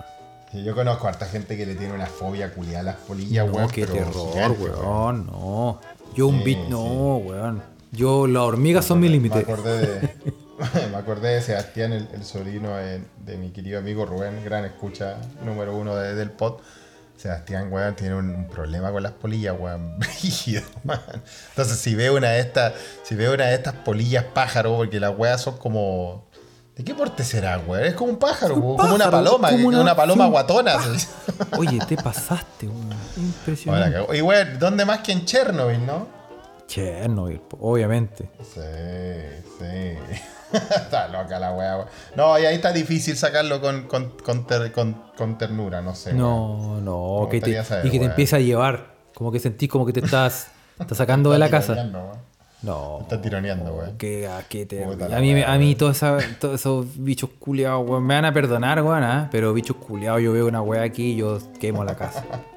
Sí, yo conozco a harta gente que le tiene una fobia culiada a las polillas, No, weón. qué terror, gigante, weón. No. Yo un Sí, bit, no, weón. Yo, las hormigas son mi Me límite. acordé de, [LAUGHS] me acordé de Sebastián, el, el sobrino de, de mi querido amigo Rubén, gran escucha número uno de- del pod. Sebastián, weón, tiene un, problema con las polillas, weón. [LAUGHS] Entonces, si veo una de estas, si veo una de estas polillas pájaro, porque las weas son como. ¿De qué porte será, weón? Es como un pájaro, Un como una paloma, como una- una, paloma guatona. Oye, te pasaste, weón. [LAUGHS] Impresionante. Y weón, ¿dónde más que en Chernobyl, no? Chernobyl, obviamente. Sí, sí. [LAUGHS] está loca la weá, weón. No, y ahí está difícil sacarlo con, con, con, ter- con- ternura, no sé. No, no, que te, saber, y que te empieza a llevar. Como que sentís como que te estás, [LAUGHS] estás sacando de la casa. weón. No. Está tironeando, weón. Que. Puta la a mí, a mí todos esos bichos culiados, weón, me van a perdonar, weón, ¿ah? pero bichos culiados, yo veo una weá aquí y yo quemo la casa. [LAUGHS]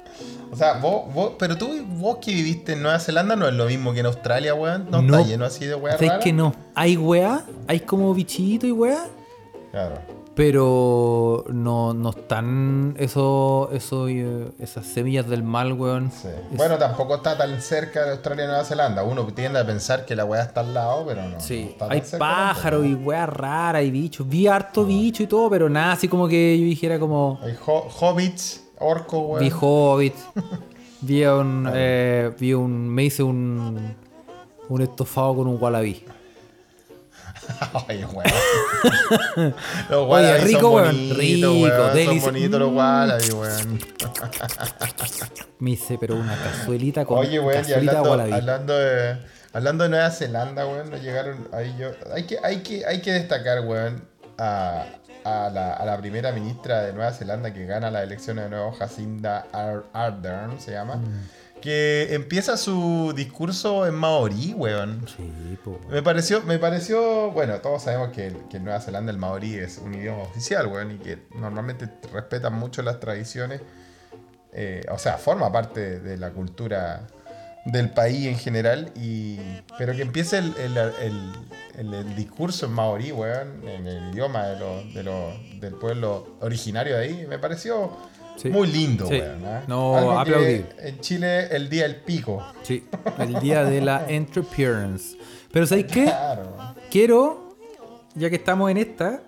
O sea, vos, vos, pero tú, vos que viviste en Nueva Zelanda no es lo mismo que en Australia, weón. No, No. está lleno así de weá ¿Sabes rara. que no? Hay weá, hay como bichito y weá, Claro. Pero no, no están eso, eso, eh, esas semillas del mal, weón. Sí. Es- Bueno, tampoco está tan cerca de Australia y Nueva Zelanda. Uno tiende a pensar que la weá está al lado, pero no. no Sí, está hay pájaros y weas raras y bichos. Vi harto bicho y todo, pero nada así como que yo dijera como. Hay ho- hobbits, orcos, weón. Vi hobbit. [LAUGHS] vi un. eh, vi un. Me hice un. Un estofado con un wallaby. Ay, weón. [LAUGHS] los Oye, rico, weón. Rico, weón. Son bonitos los Mm. wallabies, weón. [LAUGHS] Me hice, pero una cazuelita con. Oye, weón, y cazuelita hablando, wallaby. hablando de hablando de Nueva Zelanda, weón, nos llegaron ahí yo hay que hay que hay que destacar, weón, a, a la, a la primera ministra de Nueva Zelanda que gana las elecciones de nuevo, Jacinda Ar- Ardern se llama, Mm. que empieza su discurso en maorí, weón. Sí, po. Me pareció, me pareció, bueno, todos sabemos que, que en Nueva Zelanda el maorí es un idioma oficial, weón, y que normalmente respetan mucho las tradiciones, eh, o sea, forma parte de la cultura del país en general, y, pero que empiece el, el- el- el- el discurso en maorí, weón, en el idioma de lo- de lo- del pueblo originario de ahí, me pareció Sí. muy lindo, Sí. weón. ¿ah? No, aplaudir. en Chile el día del pico. Sí, el día de la [LAUGHS] entrepreneurs. Pero ¿sabéis qué? Claro. Quiero, ya que estamos en esta,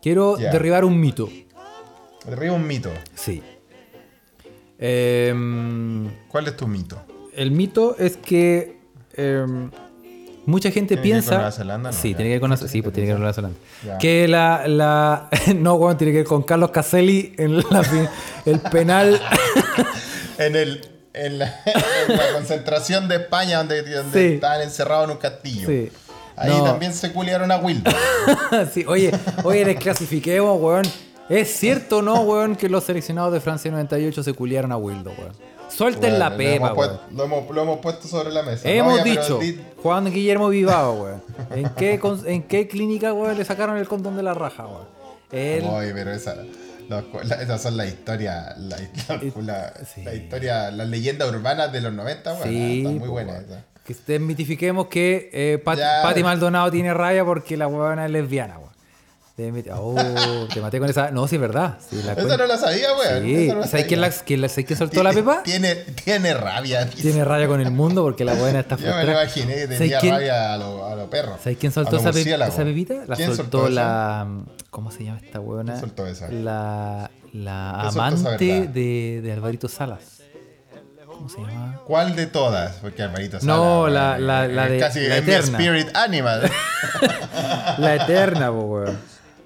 quiero derribar un mito. Derriba un mito. Sí. Em, ¿Cuál es tu mito? El mito es que em, mucha gente ¿Tiene que ver piensa. con Nueva Zelanda? No, sí, ya. tiene que ver con Mucha sí, pues tiene que ver con Nueva Zelanda. Ya. Que la, la. [LAUGHS] No, weón, tiene que ver con Carlos Caselli en la, el penal. [LAUGHS] En, el, en, la, [LAUGHS] en la concentración de España, donde, donde Sí. estaban encerrados en un castillo. Sí. Ahí No. también se culiaron a Wilder. sí, oye, oye, desclasifiquemos, weón. ¿Es cierto no, weón, que los seleccionados de Francia 98 se culiaron a Wildo, weón? Suelten Bueno, la lo pepa, hemos weón. puesto- lo, hemos, lo hemos puesto sobre la mesa. Hemos No, dicho, di- Juan Guillermo Vivado, weón. [LAUGHS] ¿En qué, ¿En qué clínica, weón, le sacaron el condón de la raja, weón? Oye, pero esa, los- esas son las historias, la, la, la- Sí. la historia, las leyendas urbanas de los 90, bueno, sí, están muy buenas weón. Que desmitifiquemos que eh, Pat-. Pati Maldonado tiene rabia porque la weona es lesbiana, weón. Desmiti- Oh, te maté con esa. No, sí, es verdad. Sí, la Esa no la sabía, weón. Sí, no la ¿sabes quién, la, quién la- ¿sabes quién soltó la pepa? Tiene, tiene rabia. dice. Tiene rabia con el mundo porque la buena está [LAUGHS] Yo me lo frustrada. imaginé que ¿Sabes tenía quién- rabia a los a los perros. ¿Sabes quién soltó esa, pe- esa pepita? La ¿Quién soltó, esa? la. ¿Cómo se llama esta? ¿Quién soltó esa? La, la ¿Quién soltó esa amante de, de Alvarito Salas. ¿Cómo se llama? ¿Cuál de todas? Porque Alvarito No, Sala, la- la- es la de- Casi la es mi eterna. Spirit Animal. [LAUGHS] La eterna, weón.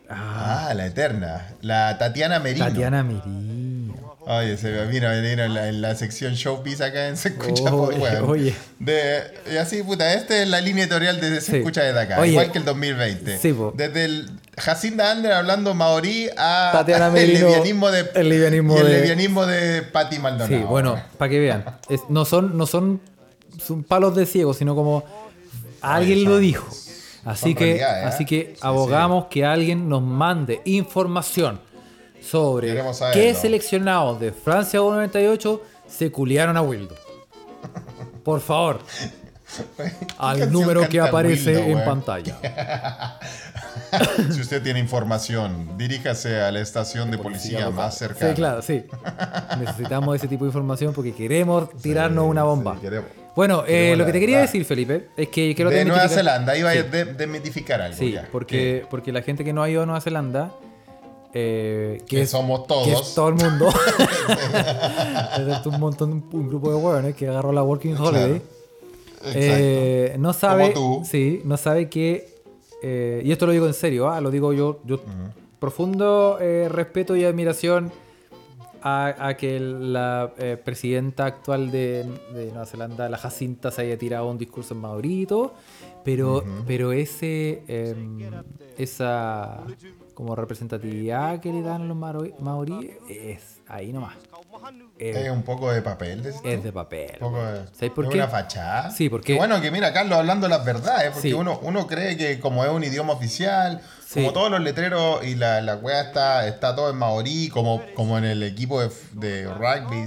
Ah, ah, la eterna. La Tatiana Merino. Tatiana Merino. Oye, se me vino, vino en, la, en la sección Showbiz acá en Se Escucha Oye, weón. oye. De, y así, puta, esta es la línea editorial de Se Sí. Escucha desde acá. Oye. igual que el 2020. Sí. Desde el Jacinda Ander hablando maorí a Tatiana [LAUGHS] el Merino, lesbianismo de, el lesbianismo y el de- Maldonado. Sí, bueno, para que vean. Es- no, son, no son, son palos de ciego, sino como alguien lo dijo. Así son que, ¿eh? así que Sí, abogamos que alguien nos mande información sobre qué seleccionados de Francia 98 se culiaron a Wildo. Por favor, ¿Qué [LAUGHS] al número que aparece Wildo, en pantalla. [LAUGHS] Si usted tiene información, diríjase a la estación de policía, más cercana. Sí, claro, sí. [LAUGHS] Necesitamos ese tipo de información porque queremos tirarnos una bomba. queremos. Bueno, eh, lo que te quería decir, Felipe, es que quiero de Nueva Zelanda, iba Sí. a de- desmitificar algo. Sí, ya. porque, porque la gente que no ha ido a Nueva Zelanda, eh, que, Que es, somos todos. que es todo el mundo, [LAUGHS] [LAUGHS] es un montón, un grupo de hueones que agarró la Working Holiday, Exacto. eh, no sabe, Como tú. sí, no sabe que, eh, y esto lo digo en serio, ah, lo digo yo, yo profundo eh, respeto y admiración a, a que la eh, presidenta actual de, de Nueva Zelanda, la Jacinta, se haya tirado un discurso en maorí y todo, pero, pero ese, em, esa como representatividad que le dan los maori, maorí es ahí nomás. Es Es, un poco de papel. es de papel. Un poco de, ¿Sabes por es qué? una fachada. Sí, porque- bueno, que mira, Carlos, hablando las verdades, porque Sí. uno, uno cree que como es un idioma oficial, Sí. como todos los letreros y la, la wea está, está todo en maorí, como, como en el equipo de, de rugby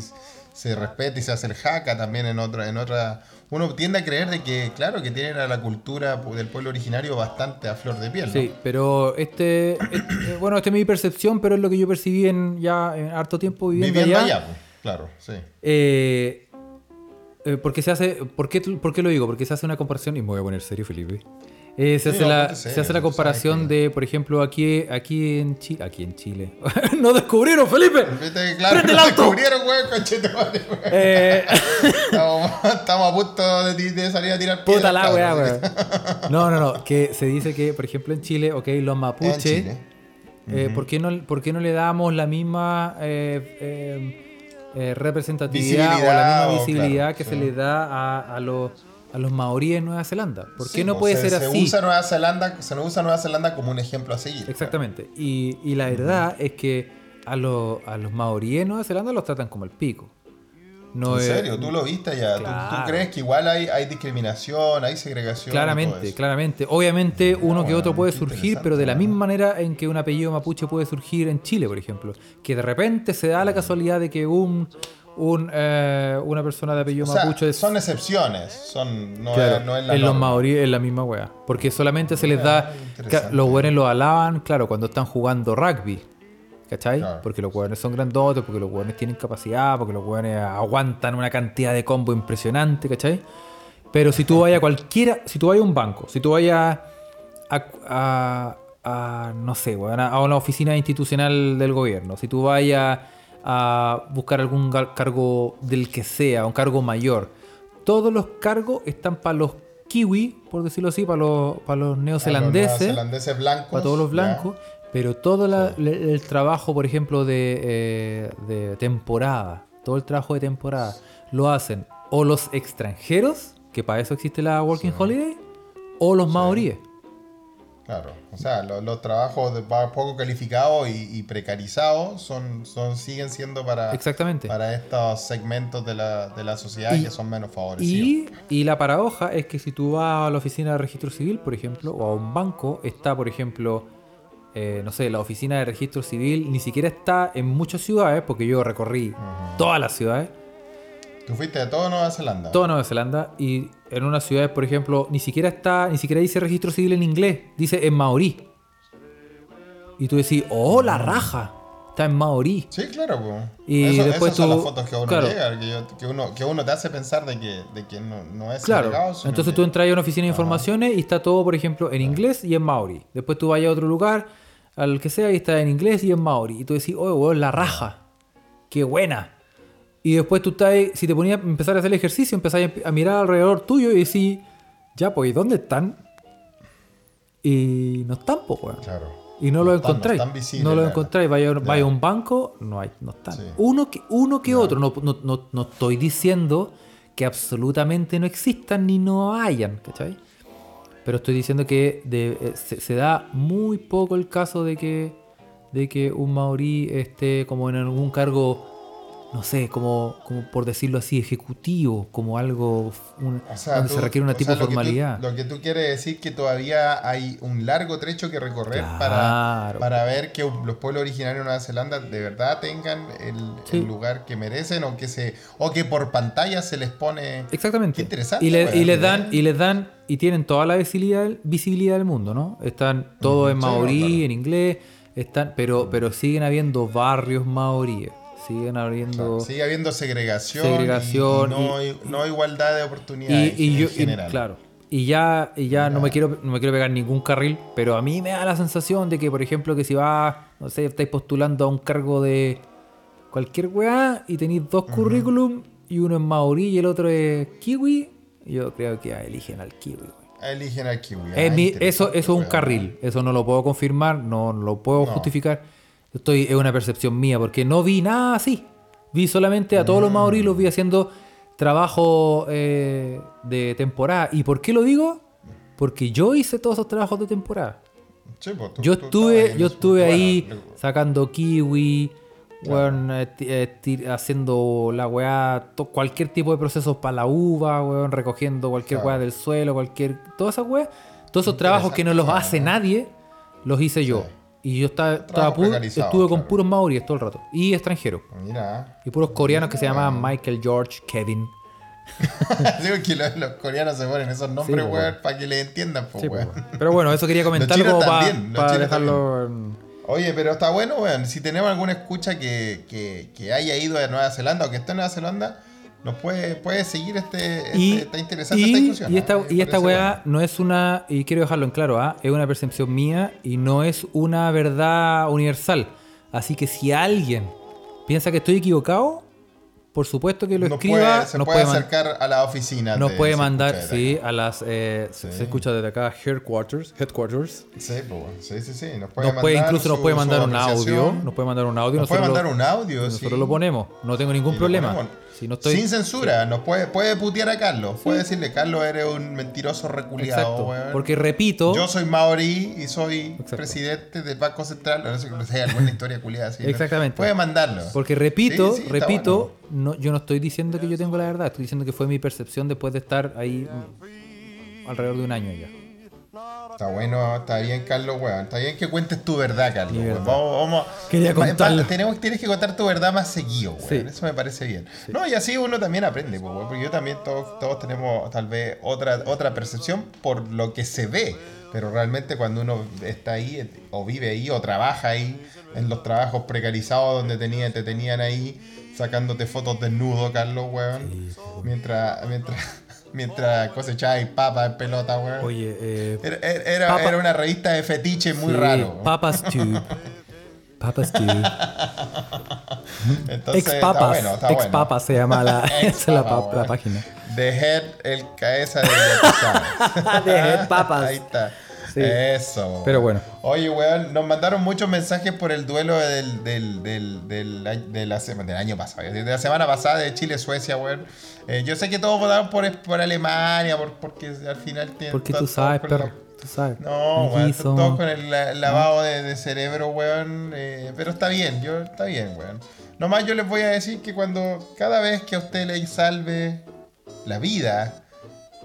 se respeta y se hace el haka también en otra, en otra uno tiende a creer de que, claro, que tienen a la cultura del pueblo originario bastante a flor de piel. ¿no? Sí, pero este, este- bueno, esta es mi percepción, pero es lo que yo percibí en ya en harto tiempo viviendo, Viviendo allá. allá, pues, claro, sí. Eh, eh, porque se hace, ¿por qué, ¿por qué lo digo? Porque se hace una comparación, y me voy a poner serio, Felipe. Eh, se, Sí, hace la, serio, se hace la comparación de, por ejemplo, aquí, aquí en Chile. Aquí en Chile. [LAUGHS] ¡No descubrieron, Felipe! Claro, ¡Prende el auto! descubrieron, weón, conchetumare, weón. Eh, [LAUGHS] Estamos, estamos a punto de, salir a tirar puta piedras, la weá, weón. No, no, no. Que se dice que, por ejemplo, en Chile, ok, los mapuches. Eh, ¿por, qué no, por qué no le damos la misma eh, representatividad o la Visibilidad, misma o, visibilidad claro, que sí. se le da a, a los, a los maoríes en Nueva Zelanda? ¿Por qué Sí, no pues, puede se- ser se así? Usa Nueva Zelanda, se nos usa Nueva Zelanda como un ejemplo a seguir. Exactamente. Y, y la verdad es que a, los a los maoríes en Nueva Zelanda los tratan como el pico. No ¿En es- serio? ¿Tú lo viste ya? ¿Tú- ¿Tú, Claro. crees que igual hay, hay discriminación, hay segregación? Claramente, claramente. Obviamente uno que bueno, otro puede surgir, pero de la ¿no? misma manera en que un apellido mapuche puede surgir en Chile, por ejemplo. Que de repente se da la casualidad de que un, un, eh, una persona de apellido O sea, mapuche es... son excepciones, son, no, Claro, es, no es la en los maoríes es la misma wea. Porque solamente se les da. Ah, Los weones lo alaban, claro, cuando están jugando rugby. ¿Cachai? Claro. Porque los weones son grandotes, porque los weones tienen capacidad, porque los weones aguantan una cantidad de combo impresionante, ¿cachai? Pero si tú vayas a cualquiera, si tú vayas a un banco, si tú vayas a, a- a, no sé, weón, a una oficina institucional del gobierno, si tú vayas a buscar algún cargo del que sea, un cargo mayor, todos los cargos están para los kiwi, por decirlo así, para los, para los neozelandeses, neozelandeses blancos. para todos los blancos, pero todo la- el trabajo, por ejemplo, de, eh, de temporada, todo el trabajo de temporada, lo hacen o los extranjeros, que para eso existe la Working Holiday, o los maoríes. Claro, o sea, lo- los, trabajos de poco calificados y, y precarizados son, son, siguen siendo para, Exactamente. para estos segmentos de la, de la sociedad Y- que son menos favorecidos. Y, y la paradoja es que si tú vas a la oficina de registro civil, por ejemplo, o a un banco, está, por ejemplo, eh, no sé, la oficina de registro civil ni siquiera está en muchas ciudades, porque yo recorrí todas las ciudades, Tú fuiste de todo Nueva Zelanda. toda Nueva Zelanda, y en unas ciudades, por ejemplo, ni siquiera está, ni siquiera dice registro civil en inglés, dice en maorí. Y tú decís, oh, la raja, está en maorí. Sí, claro, pues. Y Eso- después esas son tú- las fotos que uno claro. llega, que, yo- que uno, que uno te hace pensar de que, de que no, no es Claro, sino entonces que- tú entras a una oficina de informaciones y está todo, por ejemplo, en inglés y en maori. Después tú vayas a otro lugar, al que sea, y está en inglés y en maori. Y tú decís, oh, weón, la raja. Qué buena. Y después tú estás, si te ponías a empezar a hacer el ejercicio, empezás a- mirar alrededor tuyo y decís, ya, pues, ¿y dónde están? Y no están, pues, weón. Claro. Y no lo están, encontráis. están visibles, No lo encontráis. Vaya, Ya. vaya a un banco, no hay, no están. Sí. Uno que, uno que otro. No, no, no, no estoy diciendo que absolutamente no existan ni no hayan, ¿cachai? Pero estoy diciendo que de- eh, se, se da muy poco el caso de que, de que un maorí esté como en algún cargo, no sé, como, como por decirlo así, ejecutivo, como algo un- O sea, donde tú- se requiere una tipo de lo que tú- formalidad. Lo que tú quieres decir que todavía hay un largo trecho que recorrer Claro. para, para ver que los pueblos originarios de Nueva Zelanda de verdad tengan el, Sí. el lugar que merecen o que se o que por pantalla se les pone Exactamente. Qué interesante, Y, le- weón, y les ¿eh? dan, y les dan, y tienen toda la visibilidad, visibilidad del mundo, ¿no? Están todos en Sí, maorí, claro. en inglés, están, pero, pero siguen habiendo barrios maoríes. Siguen sigue habiendo segregación, Segregación y, no, y- no igualdad de oportunidades y en yo, y- general. claro. Y ya, y ya no me quiero, no me quiero pegar ningún carril, pero a mí me da la sensación de que, por ejemplo, que si vas, no sé, estáis postulando a un cargo de cualquier weá y tenéis dos currículum y uno es maorí y el otro es kiwi, yo creo que eligen al kiwi. Eligen al kiwi. Es Ah, mi- eso, eso es un carril, eso no lo puedo confirmar, no lo puedo No. justificar. Estoy, es una percepción mía, porque no vi nada así. Vi solamente a todos los maorí, los vi haciendo trabajo eh, de temporada. ¿Y por qué lo digo? Porque yo hice todos esos trabajos de temporada. Sí, pues, tú- Yo estuve, yo estuve Bueno, ahí sacando kiwi, weón, eh, eh, haciendo la weá, cualquier tipo de procesos para la uva, weón, recogiendo cualquier Claro. weá del suelo, cualquier. Todas esas weas. Todos esos trabajos que no los hace ¿no? nadie, los hice yo. Sí. Y yo estaba, estaba puro- estuve con claro. puros maoríes todo el rato. Y extranjeros. Mira, Y puros coreanos que se llamaban Michael, George, Kevin. [LAUGHS] Digo que los, los coreanos se ponen esos nombres, pues, weón, para que le entiendan, pues, Sí, weón. Pero bueno, eso quería [LAUGHS] comentar chinos como para chinos dejarlo. en- Oye, pero está bueno, weón. Si tenemos alguna escucha que, que, que haya ido a Nueva Zelanda o que esté en Nueva Zelanda, nos puede, puede seguir este, este- Y, interesante y- esta discusión. y esta, y esta weá bueno. no es una, y quiero dejarlo en claro, ¿ah? es una percepción mía y no es una verdad universal. Así que si alguien piensa que estoy equivocado, por supuesto que lo Nos escriba, puede- se nos puede puede, acercar a la oficina. nos de- puede mandar, sí, a las, eh, Sí. se escucha desde acá, headquarters, headquarters. Sí, pues, sí, sí, sí. Nos puede, Nos puede, incluso nos su- puede su mandar un audio, nos puede mandar un audio, Nos puede mandar lo- un audio, nosotros sí. lo ponemos, no tengo ningún Y problema. Ponemos. Si no estoy, Sin censura, nos puede, puede putear a Carlos. Puede decirle, Carlos, eres un mentiroso reculiado, weón. porque repito, Yo soy maorí y soy Exacto. presidente del Banco Central. No sé si hay alguna historia culiada así. ¿no? Exactamente. Puede mandarlo. Porque repito, Sí, repito, no, yo no estoy diciendo que yo tengo la verdad, estoy diciendo que fue mi percepción después de estar ahí mm, alrededor de un año ya. Está bueno, está bien, Carlos, weón. Está bien que cuentes tu verdad, Carlos. Weón. verdad. Vamos, vamos. Quería contarlo. tenemos, tienes que contar tu verdad más seguido, weón. Sí. Eso me parece bien. No, y así uno también aprende, pues, weón. Porque yo también, todos, todos tenemos tal vez otra, otra percepción por lo que se ve. Pero realmente cuando uno está ahí, eh, o vive ahí, o trabaja ahí, en los trabajos precarizados donde tenía, te tenían ahí sacándote fotos desnudo, Carlos, weón. Mientras, mientras, mientras cosechabas papas en pelota, weón. Oye, eh, Era, era- Papa- era una revista de fetiche muy sí, raro. Papas Tube. Papas Tube. [LAUGHS] Entonces, Ex está Papas. bueno, está Ex bueno. Papas se llama la, [LAUGHS] [LAUGHS] es la, Papa, página. The Head, el cabeza de The Head Papas. Ahí está. Sí. Eso. Pero bueno. Oye, weón, nos mandaron muchos mensajes por el duelo del, del, del, del, a- de la sema- del año pasado, de la semana pasada de Chile-Suecia, weón. Eh, yo sé que todos votaron por, por Alemania, por, porque al final tienen. Porque tú sabes, perro. Tú sabes. No, weón, todos con el la- lavado de, de cerebro, weón. eh, pero está bien, yo, está bien, weón. Nomás yo les voy a decir que cuando cada vez que a usted le salve la vida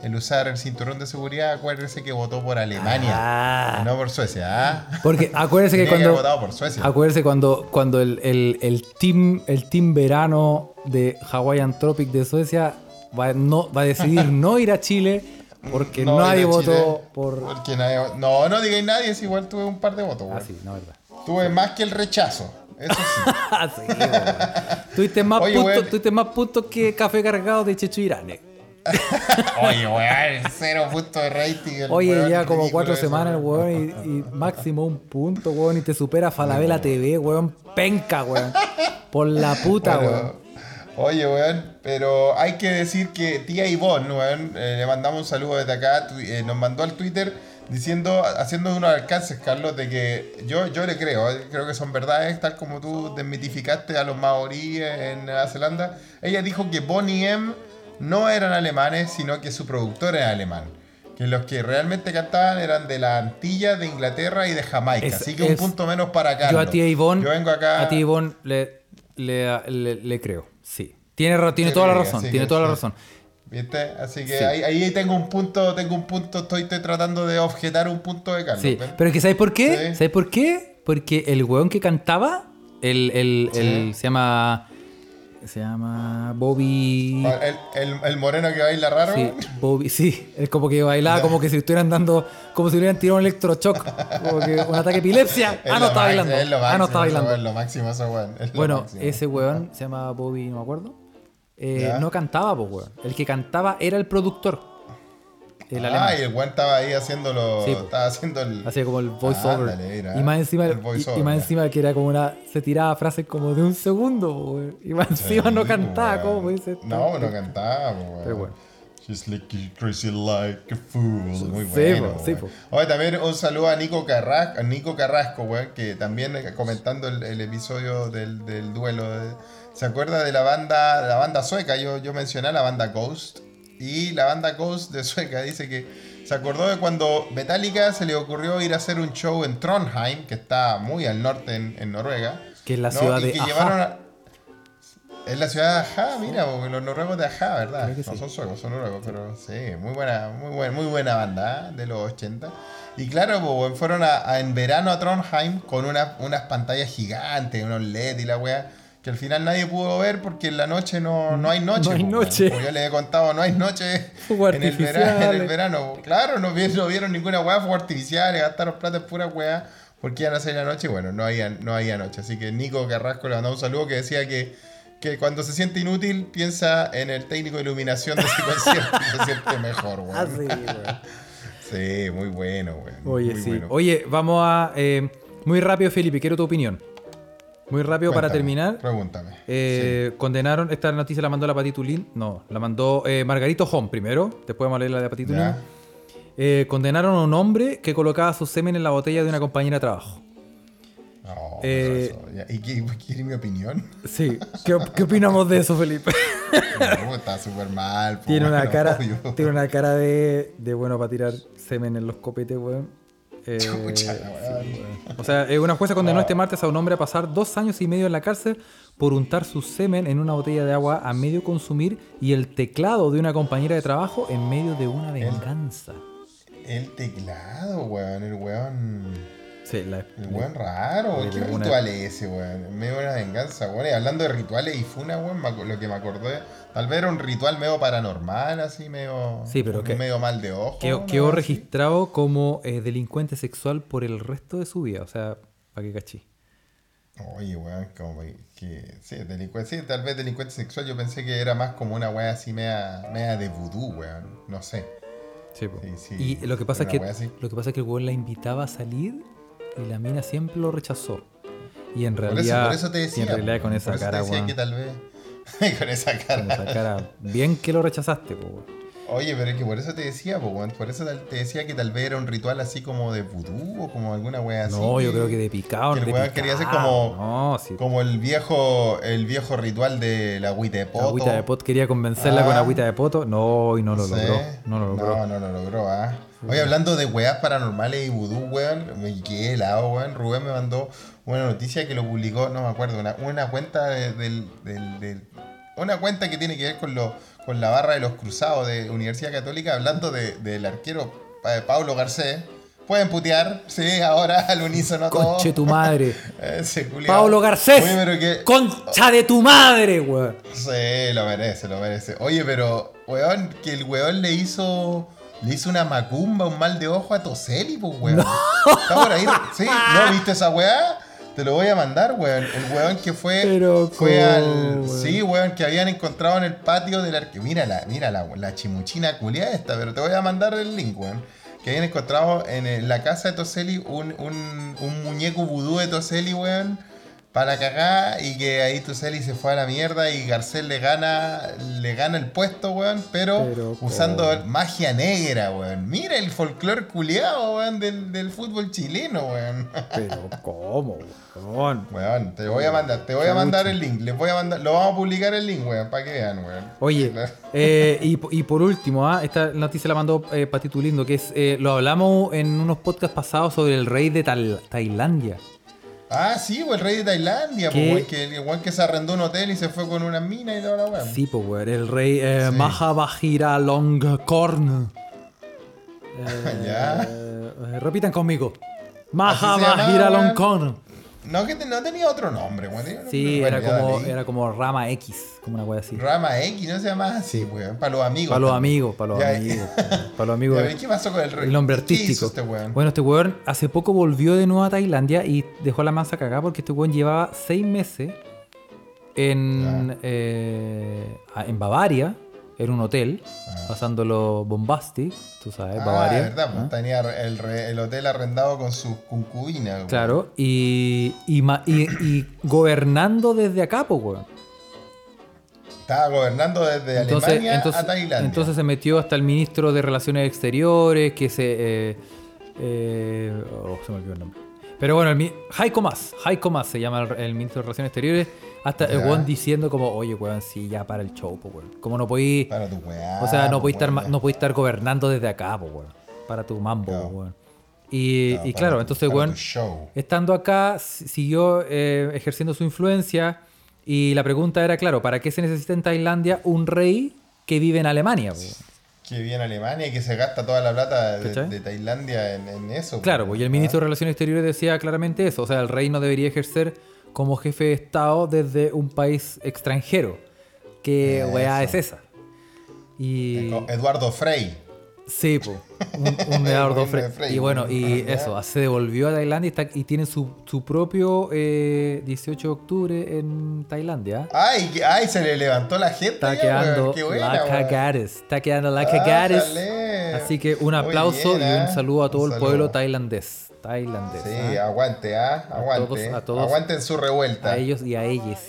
el usar el cinturón de seguridad, acuérdese que votó por Alemania, Ah. no por Suecia. ¿ah? Porque acuérdese [LAUGHS] que que cuando. votado por Suecia. Acuérdese cuando, cuando el, el, el team, el team verano de Hawaiian Tropic de Suecia va, no, va a decidir [LAUGHS] no ir a Chile porque No, nadie votó Chile, por. porque nadie- no, no digáis nadie, si igual tuve un par de votos, Ah, weón. sí, no, verdad. Tuve más que el rechazo. Eso sí. Ah, [LAUGHS] sí, tuviste, más puntos, más puntos que café cargado de Checho Irane. Oye, weón, [LAUGHS] cero puntos de rating. el Oye, weón, ya como cuatro eso, semanas, weón. weón, y, y máximo un punto, weón, y te supera Falabella TV, weón, penca, weón. Por la puta, Bueno, weón. Oye, weón, pero hay que decir que tía Ivonne, weón, eh, le mandamos un saludo desde acá, tu- eh, nos mandó al Twitter diciendo, haciendo unos alcances, Carlos, de que yo, yo le creo, eh, creo que son verdades, tal como tú desmitificaste a los maoríes en Nueva Zelanda. Ella dijo que Bonnie M no eran alemanes, sino que su productor era alemán. Que los que realmente cantaban eran de la Antilla, de Inglaterra y de Jamaica. Es- Así que un punto menos para Carlos. Yo a tía Ivonne, Yo vengo acá. a tía Ivonne le, le, le- le creo, sí. Tiene, tiene toda la razón, tiene toda la razón. ¿Viste? Así que Sí. ahí, ahí tengo un punto, tengo un punto, estoy, estoy tratando de objetar un punto de Carlos. Sí, ¿ven? pero es que ¿sabes por qué? Sí. ¿Sabes por qué? Porque el weón que cantaba, el, el, el- se llama. Se llama Bobby. El, el- el moreno que baila raro. Sí, Bobby, sí. Es como que bailaba como que si estuvieran dando. Como si hubieran tirado un electrochoc. Como que un ataque de epilepsia. [LAUGHS] Es Ah, no está bailando. es lo Ah, no está bailando. weón, lo máximo ese weón, es Bueno, máximo. ese weón se llama Bobby, no me acuerdo. eh, no cantaba, pues weón. El que cantaba era el productor. El alemán. Ah, y el weón estaba ahí haciéndolo. Sí, estaba haciendo el. Hacía como el voiceover. Y más encima, el y- más encima que era como una. Se tiraba frases como de un segundo, weón. Y más encima no Sí, cantaba, weón. ¿cómo dice? No, no cantaba, weón. Pero bueno. She's like crazy like a fool. Muy Sí, bueno. po, sí, po. Oye, también un saludo a Nico Carrasco, a Nico Carrasco, weón, que también eh, comentando el, el episodio del, del duelo. de- ¿Se acuerda de la banda, la banda sueca? Yo, yo mencioné a la banda Ghost. Y la banda Ghost de Sueca dice que se acordó de cuando Metallica se le ocurrió ir a hacer un show en Trondheim, que está muy al norte en, en Noruega. Que es la ¿no? ciudad Y de que Aja. llevaron a- Es la ciudad de Aja, mira, porque los noruegos de Aja, ¿verdad? No sí. son suecos, son noruegos, pero sí, muy buena, muy buena, muy buena banda ¿eh? de los 80. Y claro, pues, fueron a, a- en verano a Trondheim con una- unas pantallas gigantes, unos LED y la wea. Que al final nadie pudo ver porque en la noche no, no hay noche. No hay po, noche. Como yo les he contado, no hay noche [LAUGHS] en el, verano, en el artificiales. verano. Claro, no vieron, no vieron ninguna weá, fuegos artificiales, gastaron plata en pura weá porque iban a hacer la noche y bueno, no había, no había noche. Así que Nico Carrasco le mandó un saludo que decía que, que cuando se siente inútil piensa en el técnico de iluminación de ese [LAUGHS] concierto y se siente mejor, weón. Ah, sí, weón. [LAUGHS] Sí, muy bueno, weón. Oye, muy sí. bueno. Oye, vamos a. eh, muy rápido, Felipe, quiero tu opinión. Muy rápido para terminar. Pregúntame. Eh, Condenaron, esta noticia la mandó la Patitulín. No, la mandó eh, Margarito Home primero. Después vamos a leer la de Patitulín. Eh, condenaron a un hombre que colocaba su semen en la botella de una compañera de trabajo. No, Eh, eso. ¿Y qué, quiere mi opinión? Sí. ¿Qué, qué opinamos de eso, Felipe? No, está súper mal. po, tiene una cara, obvio. tiene una cara de, de bueno para tirar semen en los copetes, weón. Eh, [LAUGHS] Chucha, sí. O sea, eh, una jueza condenó este martes a un hombre a pasar dos años y medio en la cárcel por untar su semen en una botella de agua a medio consumir y el teclado de una compañera de trabajo en medio de una venganza. El teclado, weón. El weón. Sí, la- weón raro, ¿Qué una- ritual es ese, weón? Medio una venganza, weón. Y hablando de rituales y funa, weón, lo que me acordé. Tal vez era un ritual medio paranormal, así, medio. Sí, pero que- medio mal de ojo. quedó, quedó registrado como eh, delincuente sexual por el resto de su vida. O sea, para que cachí. Oye, weón, como que. Sí, delincuente. Sí, tal vez delincuente sexual. Yo pensé que era más como una weá así, media, media de vudú, weón. No sé. Sí. Sí, sí, y lo que pasa es que así. lo que pasa es que el weón la invitaba a salir y la mina siempre lo rechazó. Y en Por eso, realidad, por eso te decía. y en realidad con por esa eso te cara, decía que tal vez. [LAUGHS] con esa cara. con esa cara, bien que lo rechazaste, weón. Oye, pero es que por eso te decía, po, por eso te decía que tal vez era un ritual así como de vudú o como alguna wea así. No, yo creo que de picado, que el weón quería hacer como- No, sí. Como el viejo, el viejo ritual de la agüita de poto. Agüita de pot quería convencerla Ah. con agüita de poto. No, y no lo logró. No lo logró. No, no lo logró, ah. Oye, hablando de weas paranormales y vudú, weón, me quedé helado, weón. Rubén me mandó una noticia que lo publicó, no me acuerdo, una, una cuenta de- del, del- del- Una cuenta que tiene que ver con, lo, con la barra de los cruzados de Universidad Católica, hablando de- del arquero eh, Pablo Garcés. Pueden putear, sí, ahora al unísono todo. Conche tu madre. [LAUGHS] Ese. Pablo Garcés. Oye, pero que... Concha de tu madre, weón. Sí, lo merece, lo merece. Oye, pero, weón, que el weón le hizo. Le hizo una macumba, un mal de ojo a Toseli, pues, weón. Está por ahí. Sí, ¿no [LAUGHS] viste esa weá? Te lo voy a mandar, weón. El weón que fue. Pero, fue ¿cómo, al. weón? Sí, weón, que habían encontrado en el patio del arque. Mira la, mira la, la chimuchina culia esta, pero te voy a mandar el link, weón. Que habían encontrado en el- la casa de Toseli un, un, un muñeco vudú de Toseli, weón. Para cagar y que ahí Toseli se fue a la mierda y Garcés le gana le gana el puesto, weón, pero, Pero, usando magia negra, weón. Mira el folclore culiado, weón, del, del fútbol chileno, weón. Pero, ¿cómo, weón? Weón, te voy a mandar, te voy a mandar el link, les voy a mandar, lo vamos a publicar el link, weón, para que vean, weón. Oye, eh, y, y por último, ah, esta noticia la mandó eh, Patito Lindo, que es, eh, lo hablamos en unos podcasts pasados sobre el rey de Tal- Tailandia. Ah, sí, weón, el rey de Tailandia, pues, que el weón que se arrendó un hotel y se fue con una mina y toda la weón. Sí, pues, el rey eh, Sí. Mahavajira Longkorn. Eh, [LAUGHS] Ya. eh, repitan conmigo. Weón. Longkorn. No, que te- no tenía otro nombre, weón. Sí, era como, era como Rama X, como una wea así. Rama X, no se llama así, weón. Para los amigos. Para los amigos, para los Ya, amigos. Para los amigos. Ya, ¿y ¿Qué pasó con el? El nombre ¿Qué artístico. este? Bueno, este weón hace poco volvió de nuevo a Tailandia y dejó la mansa cagada porque este weón llevaba seis meses en, eh, en Bavaria, en un hotel, Ah. pasándolo bombastic, tú sabes, Ah, Bavaria. verdad, pues tenía el, re- el hotel arrendado con sus concubinas. weón. Claro, y, y, ma- y- y gobernando desde acá, pues, weón. Estaba gobernando desde Entonces, Alemania entonces, a Tailandia. entonces se metió hasta el ministro de Relaciones Exteriores, que se... eh, eh, oh, se me olvidó el nombre. Pero bueno, el, Heiko Maas, Heiko Maas se llama el, el ministro de Relaciones Exteriores, hasta el weón diciendo como, oye, weón, sí, ya para el show, pues, weón. Como no podéis... Para tu weá. O sea, no podéis estar, weón. no podéis estar gobernando desde acá, pues, weón. Para tu mambo, Claro. weón. Y, Claro, y claro, tu- entonces, weón, estando acá, si- siguió eh, ejerciendo su influencia. Y la pregunta era, claro, ¿para qué se necesita en Tailandia un rey que vive en Alemania? po? Que viene Alemania y que se gasta toda la plata de, Tailandia en, en eso. Claro, pues, y el ¿ah? ministro de Relaciones Exteriores decía claramente eso. O sea, el rey no debería ejercer como jefe de Estado desde un país extranjero. ¿Qué weá es Eso. esa? Y. Eduardo Frey. Sí, po, un, un [LAUGHS] Frey. Frey, Y bueno, y ya. eso, se devolvió a Tailandia y, está- y tiene su, su propio eh, 18 de octubre en Tailandia. Ay, ay, se le levantó la gente. Está ya, quedando qué buena, la cagares. Está quedando la cagares. Así que un aplauso bien, y un ¿ah? saludo a todo el saludo. pueblo tailandés. Tailandés. Sí, ¿ah? aguante, ¿ah? Aguante. todos- a todos- Aguanten su revuelta. A ellos y a ellas.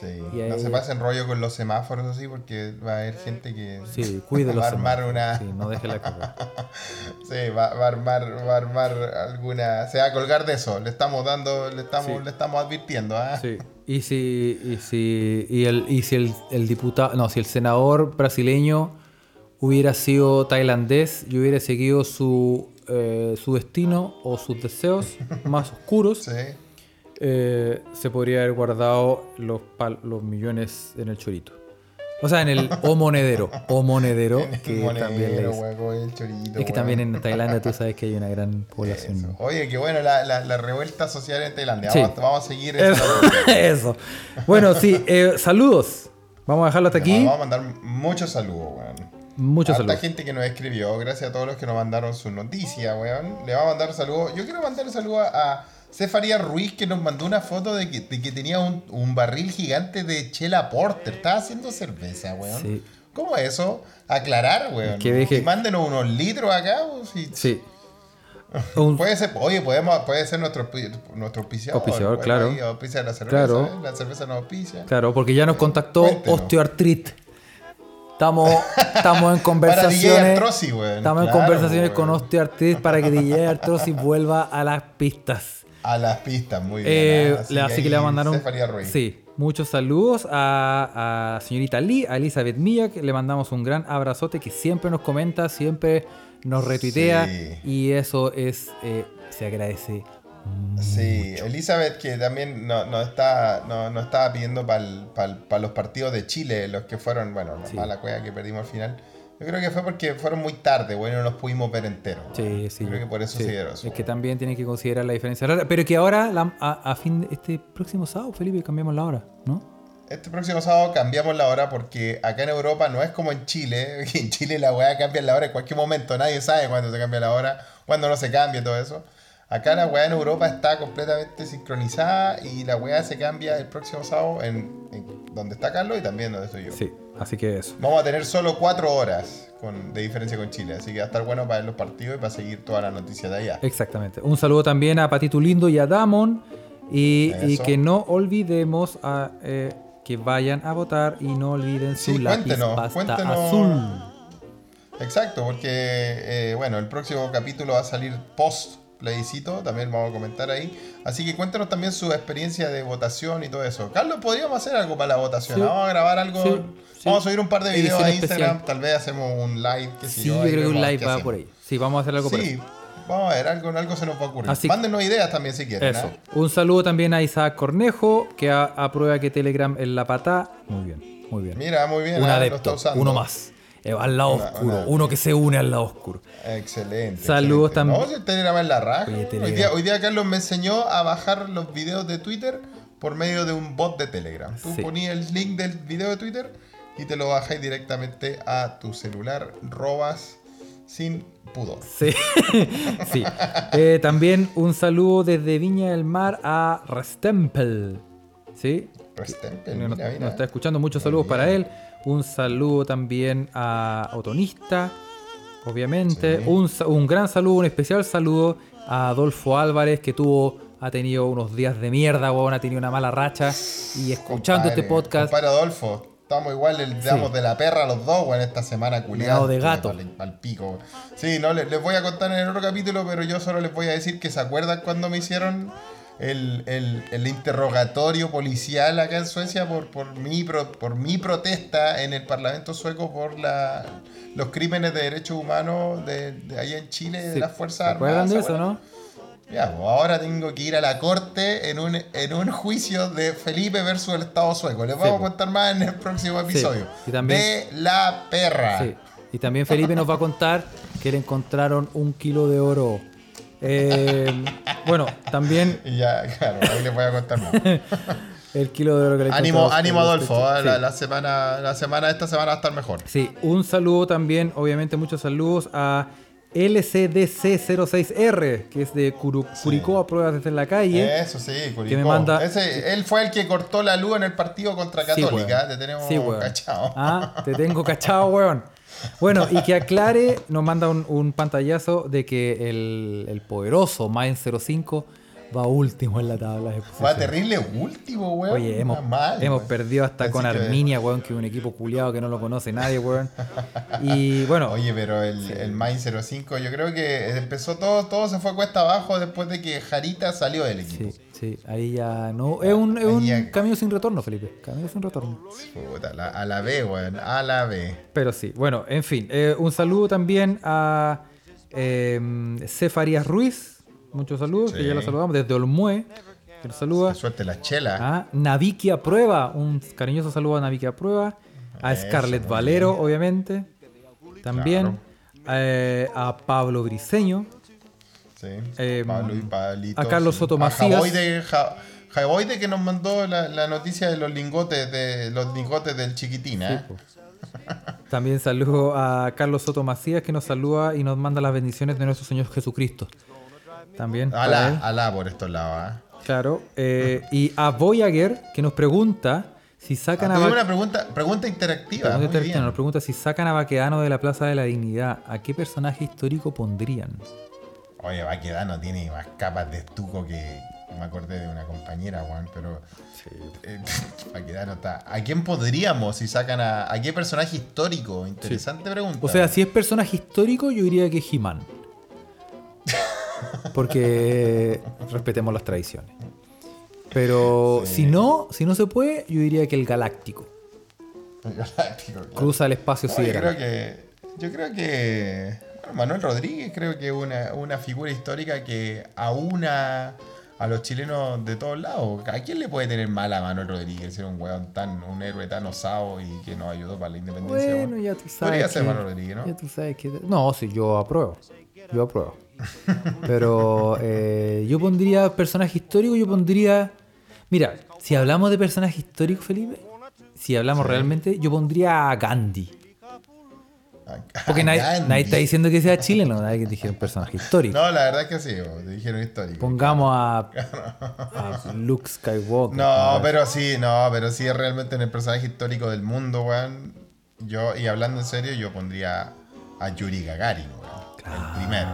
Sí. No se pasen rollo con los semáforos así porque va a haber gente que Sí, cuídelos. [LAUGHS] va a armar una. Sí, no deje la caga. [LAUGHS] Sí, va, va a armar, va a armar alguna. Se va a colgar de eso. Le estamos dando, le estamos, Sí. le estamos advirtiendo, ¿ah? Sí. Y si, y si, y el, y si el, el diputado, no, si el senador brasileño hubiera sido tailandés y hubiera seguido su, eh, su destino o sus deseos [LAUGHS] más oscuros, Sí. Eh, se podría haber guardado los, pal- los millones en el chorito. O sea, en el o monedero. O monedero, [LAUGHS] que Monedero, también le hueco, el chorito, Es que también en Tailandia tú sabes que hay una gran Eso. población. Oye, qué bueno la, la, la revuelta social en Tailandia. Sí. Vamos, vamos a seguir Eso. [LAUGHS] Eso. Bueno, sí, eh, saludos. Vamos a dejarlo hasta aquí. Vamos a mandar muchos saludos, weón. Muchos saludos. gente que nos escribió, gracias a todos los que nos mandaron sus noticias, weón. Le vamos a mandar saludos. Yo quiero mandar saludos a Cefaría Ruiz, que nos mandó una foto de que, de que tenía un, un barril gigante de Chela Porter. Estaba haciendo cerveza, weón. Sí. ¿Cómo es eso? Aclarar, weón. que deje- mándenos unos litros acá, si- Sí. Un- Puede ser, oye, podemos, puede ser nuestro, nuestro auspiciador. Claro. auspicia la cerveza, Claro. ¿eh? La cerveza nos auspicia. Claro, porque ya nos contactó Cuéntenos. Osteoartrit. Estamos, estamos en [LAUGHS] Para DJ conversaciones. Artrosi, weón. Estamos en conversaciones weón. con Osteoartrit para que DJ Artrosis vuelva a las pistas. A las pistas, muy bien. Eh, ¿eh? así que le ahí mandaron. Cefaría Ruiz. Sí, muchos saludos a, a señorita Lee, a Elizabeth Milla, que le mandamos un gran abrazote que siempre nos comenta, siempre nos retuitea Sí. y eso es eh, se agradece. Sí, Elizabeth que también no, no está, no, no estaba pidiendo para los partidos de Chile, los que fueron, bueno, la Sí. mala cueva que perdimos al final. Yo creo que fue porque fueron muy tarde, bueno, no los pudimos ver enteros. Sí, sí. Creo que por eso sí. se dieron eso. Es que también tienen que considerar la diferencia de hora. Pero que ahora, la- a, a fin de este próximo sábado, Felipe, cambiamos la hora, ¿no? Este próximo sábado cambiamos la hora porque acá en Europa no es como en Chile, [LAUGHS] en Chile la weá cambia la hora en cualquier momento, nadie sabe cuándo se cambia la hora, cuándo no se cambia y todo eso. Acá la weá en Europa está completamente sincronizada y la weá se cambia el próximo sábado en, en donde está Carlos y también donde estoy yo. Sí, así que eso. Vamos a tener solo cuatro horas con, de diferencia con Chile, así que va a estar bueno para ver los partidos y para seguir todas las noticias de allá. Exactamente. Un saludo también a Patito Lindo y a Damon. Y, que no olvidemos a, eh, que vayan a votar y no olviden su Sí, lápiz cuéntenos, pasta cuéntenos. azul. Exacto, porque eh, bueno, el próximo capítulo va a salir post plebiscito, también vamos a comentar ahí. Así que cuéntanos también su experiencia de votación y todo eso. Carlos, podríamos hacer algo para la votación. Sí. Vamos a grabar algo. Sí, sí. Vamos a subir un par de videos Edición a Instagram. especial. Tal vez hacemos un live. Sí, yo ahí creo que un live va hacemos. por ahí. Sí, vamos a hacer algo por Sí, eso. vamos a ver, algo, algo se nos va a ocurrir. Así- Mándenos ideas también si quieren. Eso. ¿ah? Un saludo también a Isaac Cornejo, que aprueba que Telegram es la patá. Muy bien, muy bien. Mira, muy bien. un ah, adepto, uno más. Eh, al lado Una- oscuro, una- uno que se une al lado oscuro. Excelente. Saludos excelente. también. No, si el Telegram es la raja. Oye, hoy, día, hoy día Carlos me enseñó a bajar los videos de Twitter por medio de un bot de Telegram. Tú Sí. ponías el link del video de Twitter y te lo bajáis directamente a tu celular. Robas sin pudor. Sí, [LAUGHS] sí. Eh, también un saludo desde Viña del Mar a Restempel. ¿Sí? Restempel, Nos, mira, mira. nos está escuchando. Muchos saludos para él. Un saludo también a Otonista, obviamente. Sí. Un, un gran saludo, un especial saludo a Adolfo Álvarez, que tuvo, ha tenido unos días de mierda, weón, ha tenido una mala racha. Y escuchando este podcast, Compadre Adolfo, estamos igual, damos de la perra a los dos, weón, esta semana culiada. Meado de gato. Al pico. weón. Sí, no, les, les voy a contar en el otro capítulo, pero yo solo les voy a decir que se acuerdan cuando me hicieron el, el- el interrogatorio policial acá en Suecia por, por, mi, pro- por mi protesta en el Parlamento sueco por la, los crímenes de derechos humanos de, de allá en Chile, de sí, las ¿se Fuerzas Armadas. de ¿se eso, no? Ya, pues ahora tengo que ir a la corte en un, en un juicio de Felipe versus el Estado sueco. Les vamos pues. a contar más en el próximo episodio. Y también- de la perra. Sí. Y también Felipe nos va a contar que le encontraron un kilo de oro Eh, bueno, también [LAUGHS] ya, claro, ahí les voy a contar más. [LAUGHS] el kilo de oro que le ánimo, ánimo Adolfo, sí. ¿eh? la, la semana, la semana esta semana va a estar mejor. Sí, un saludo también, obviamente muchos saludos a LCDC06R, que es de Curu- Curicó a pruebas desde la calle. Eso sí, Curicó. me manda- Ese, él fue el que cortó la luz en el partido contra Sí, Católica. weón. Te tenemos Sí, cachado. Ah, te tengo cachado, weón. [LAUGHS] Bueno, y que aclare, nos manda un, un pantallazo de que el, el poderoso Mind 05 va último en la tabla de Va terrible último, weón. Oye, hemos, mal, hemos weón. perdido hasta Así con Arminia, weón, que es un equipo culiado que no lo conoce nadie, weón. [LAUGHS] Y bueno, Oye, pero el, el Mind 05, yo creo que empezó todo, todo se fue cuesta abajo después de que Jarita salió del equipo. sí, sí, ahí ya no. Es un, es un ya- camino sin retorno, Felipe. Camino sin retorno. Puta, la- a la B, weón, a la B. Pero sí, bueno, en fin. eh, un saludo también a eh, Cefarías Ruiz. Muchos saludos, que Sí. ya lo saludamos desde Olmue. Que nos saluda. Suerte la chela. A Navikia Prueba. Un cariñoso saludo a Navikia Prueba. A Scarlett Valero, obviamente. También. Claro. eh, a Pablo Briseño. Sí. Eh, Pablo y Pablito. a Carlos sí. Soto A Macías. Jaboide, Ja- Jaboide que nos mandó la, la noticia de los lingotes de los lingotes del chiquitín, ¿eh? [LAUGHS] También saludo a Carlos Soto Macías que nos saluda y nos manda las bendiciones de nuestro Señor Jesucristo. También. Alá, alá por estos lados, ¿eh? Claro. eh, y a Voyager, que nos pregunta si sacan Ah, a una pregunta, pregunta interactiva. Pregunta interactiva, nos pregunta si sacan a Baquedano de la Plaza de la Dignidad, ¿a qué personaje histórico pondrían? Oye, Baquedano tiene más capas de estuco que. Me acordé de una compañera, Juan, pero. eh, [LAUGHS] Baquedano está. ¿A quién podríamos si sacan a. ¿A qué personaje histórico? Interesante pregunta. O sea, si es personaje histórico, yo diría que He-Man. [LAUGHS] Porque respetemos las tradiciones. Pero si no, si no se puede, yo diría que el Galáctico. Galáctico, claro. Cruza el espacio No, yo sideral. creo que. Yo creo que. bueno, Manuel Rodríguez creo que es una, una figura histórica que aúna a los chilenos de todos lados. ¿A quién le puede tener mal a Manuel Rodríguez? Ser un weón tan, un héroe tan osado y que nos ayudó para la independencia. Bueno, ya tú sabes. Podría ser que- Manuel Rodríguez, ¿no? Ya tú sabes que. No, sí, yo apruebo. Yo apruebo. Pero eh, yo pondría personaje histórico, yo pondría. Mira, si hablamos de personaje histórico, Felipe, si hablamos realmente, yo pondría a Gandhi. Porque nadie, nadie está diciendo que sea chileno, nadie dice un personaje histórico. No, la verdad es que sí, te dijeron histórico. Pongamos a, a Luke Skywalker. No, pero sí, no, pero sí es realmente en el personaje histórico del mundo, weón. Yo, y hablando en serio, yo pondría a Yuri Gagarin, El primero.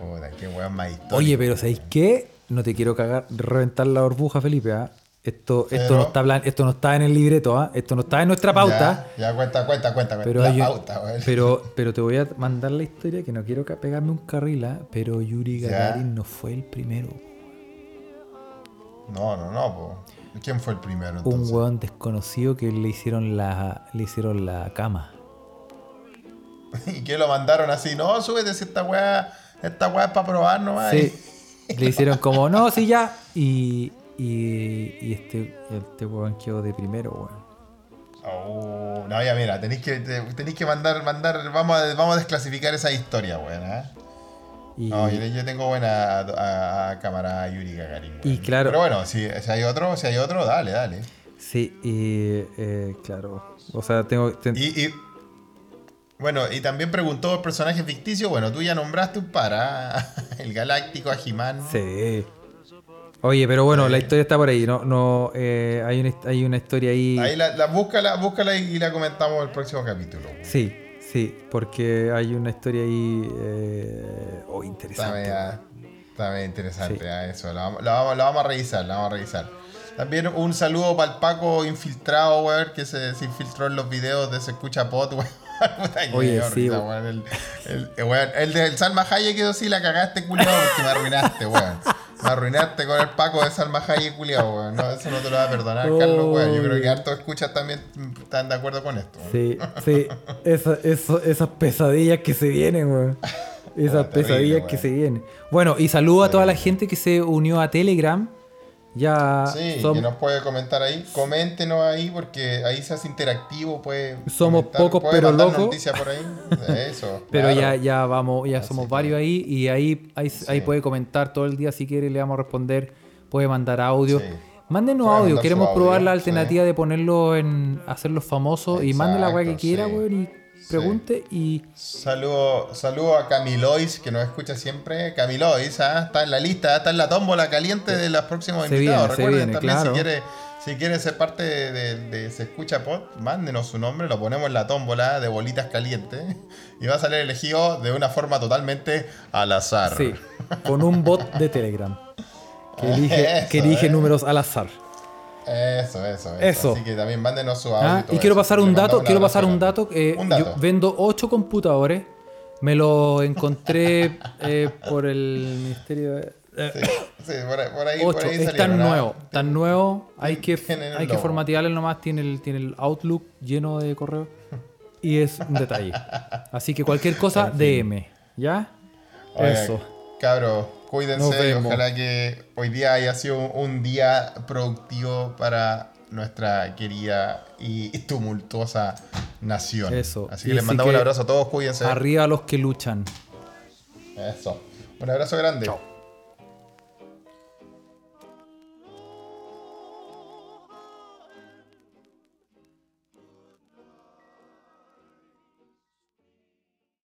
Puta, qué weón más histórico. Oye, pero ¿sabéis qué? No te quiero cagar, reventar la burbuja, Felipe. ¿ah? Esto, esto, Pero- no está plan- esto no está en el libreto, ¿ah? esto no está en nuestra pauta. Ya, ya cuenta, cuenta, cuenta. Pero, la pauta, pero, [LAUGHS] pero te voy a mandar la historia que no quiero pegarme un carril, ¿ah? pero Yuri Ya. Gagarin no fue el primero. No, no, no, po. ¿Quién fue el primero Un hueón desconocido que le hicieron la, le hicieron la cama. [LAUGHS] ¿Y que lo mandaron así? No, súbete si esta weá, esta weá es para probar nomás. Sí. [LAUGHS] Le hicieron como, no, sí, ya. Y, y, y este, este hueón quedó de primero, weón. Oh, no, ya mira, tenéis que, te- tenéis que mandar, mandar, vamos a, vamos a desclasificar esa historia, weón, ¿eh? Y, No, yo, yo tengo buena a, a- a cámara Yuri Gagarin. Y weón. claro- Pero bueno, si, si hay otro, si hay otro, dale, dale. Sí, y eh, claro. O sea, tengo. ten- Y, y- bueno, y también preguntó el personaje ficticio. Bueno, tú ya nombraste un para. [LAUGHS] El Galáctico, a He-Man. Sí. Oye, pero bueno, la historia está por ahí. No, no, eh, hay, una, hay una historia ahí. Ahí la, la- búscala, búscala y la comentamos el próximo capítulo. Sí, sí, porque hay una historia ahí. Eh... Oh, Está interesante. media- está media interesante Sí. ah, eso. La, vamos- la vamos, la vamos a revisar, la vamos a revisar. También un saludo para el Paco infiltrado, weón, que se, se infiltró en los videos de Se Escucha Pot, weón. Oye, sí, weón. El, el, weón, el del Salma Hayek quedó sí, la cagaste, culiado, porque me arruinaste, weón. Me arruinaste con el Paco de Salma Hayek, culiado, weón. No, eso no te lo va a perdonar, Carlos, weón. Yo creo que harto escuchas también están de acuerdo con esto. weón. Sí, sí. Esa- eso- esas pesadillas que se vienen, weón. [LAUGHS] Esas Ah, terrible, pesadillas weón. que se vienen. Bueno, y saludo a toda la gente que se unió a Telegram. Ya Sí, que nos puede comentar ahí. Coméntenos ahí porque ahí se hace interactivo. Puede Somos pocos, pero locos. Eso. [LAUGHS] Pero claro. ya, ya vamos, ya Así somos que- varios ahí y ahí, ahí, ahí puede comentar todo el día si quiere, le vamos a responder, puede mandar audio. Sí. Mándenos Puede audio, queremos audio, probar la alternativa de ponerlo en hacerlos famosos y mande la weá que quiera, weón, y pregunte y Saludo, saludo a Camilois, que nos escucha siempre. Camilois, ¿ah? está en la lista, está en la tómbola caliente de los próximos Se invitados. viene, Recuerden viene, también claro. si quiere, si quiere ser parte de, de- de Se Escucha Pod, mándenos su nombre, lo ponemos en la tómbola de bolitas calientes [LAUGHS] y va a salir elegido de una forma totalmente al azar. sí, con un bot de Telegram que [LAUGHS] elige, Eso, que elige eh. números al azar. Eso, eso, eso. Eso. Así que también mándenos su audio. Ah, todo y quiero eso. pasar Le un dato, quiero pasar un dato. eh, Un Yo vendo 8 computadores. Me lo encontré eh, por el Ministerio de... eh, Sí, sí, por ahí, por ahí, por 8, ahí es tan ¿ah? nuevo, tan nuevo, hay que, hay que formatearle nomás, tiene el, tiene el Outlook lleno de correo y es un detalle. Así que cualquier cosa, [LAUGHS] DM, ¿ya? Oye, Eso. Cabros, Nos cuídense y ojalá que hoy día haya sido un, día productivo para nuestra querida y tumultuosa nación. Eso. Así Y que les mandamos que un abrazo a todos, cuídense. Arriba los que luchan. Eso. Un abrazo grande. Chao.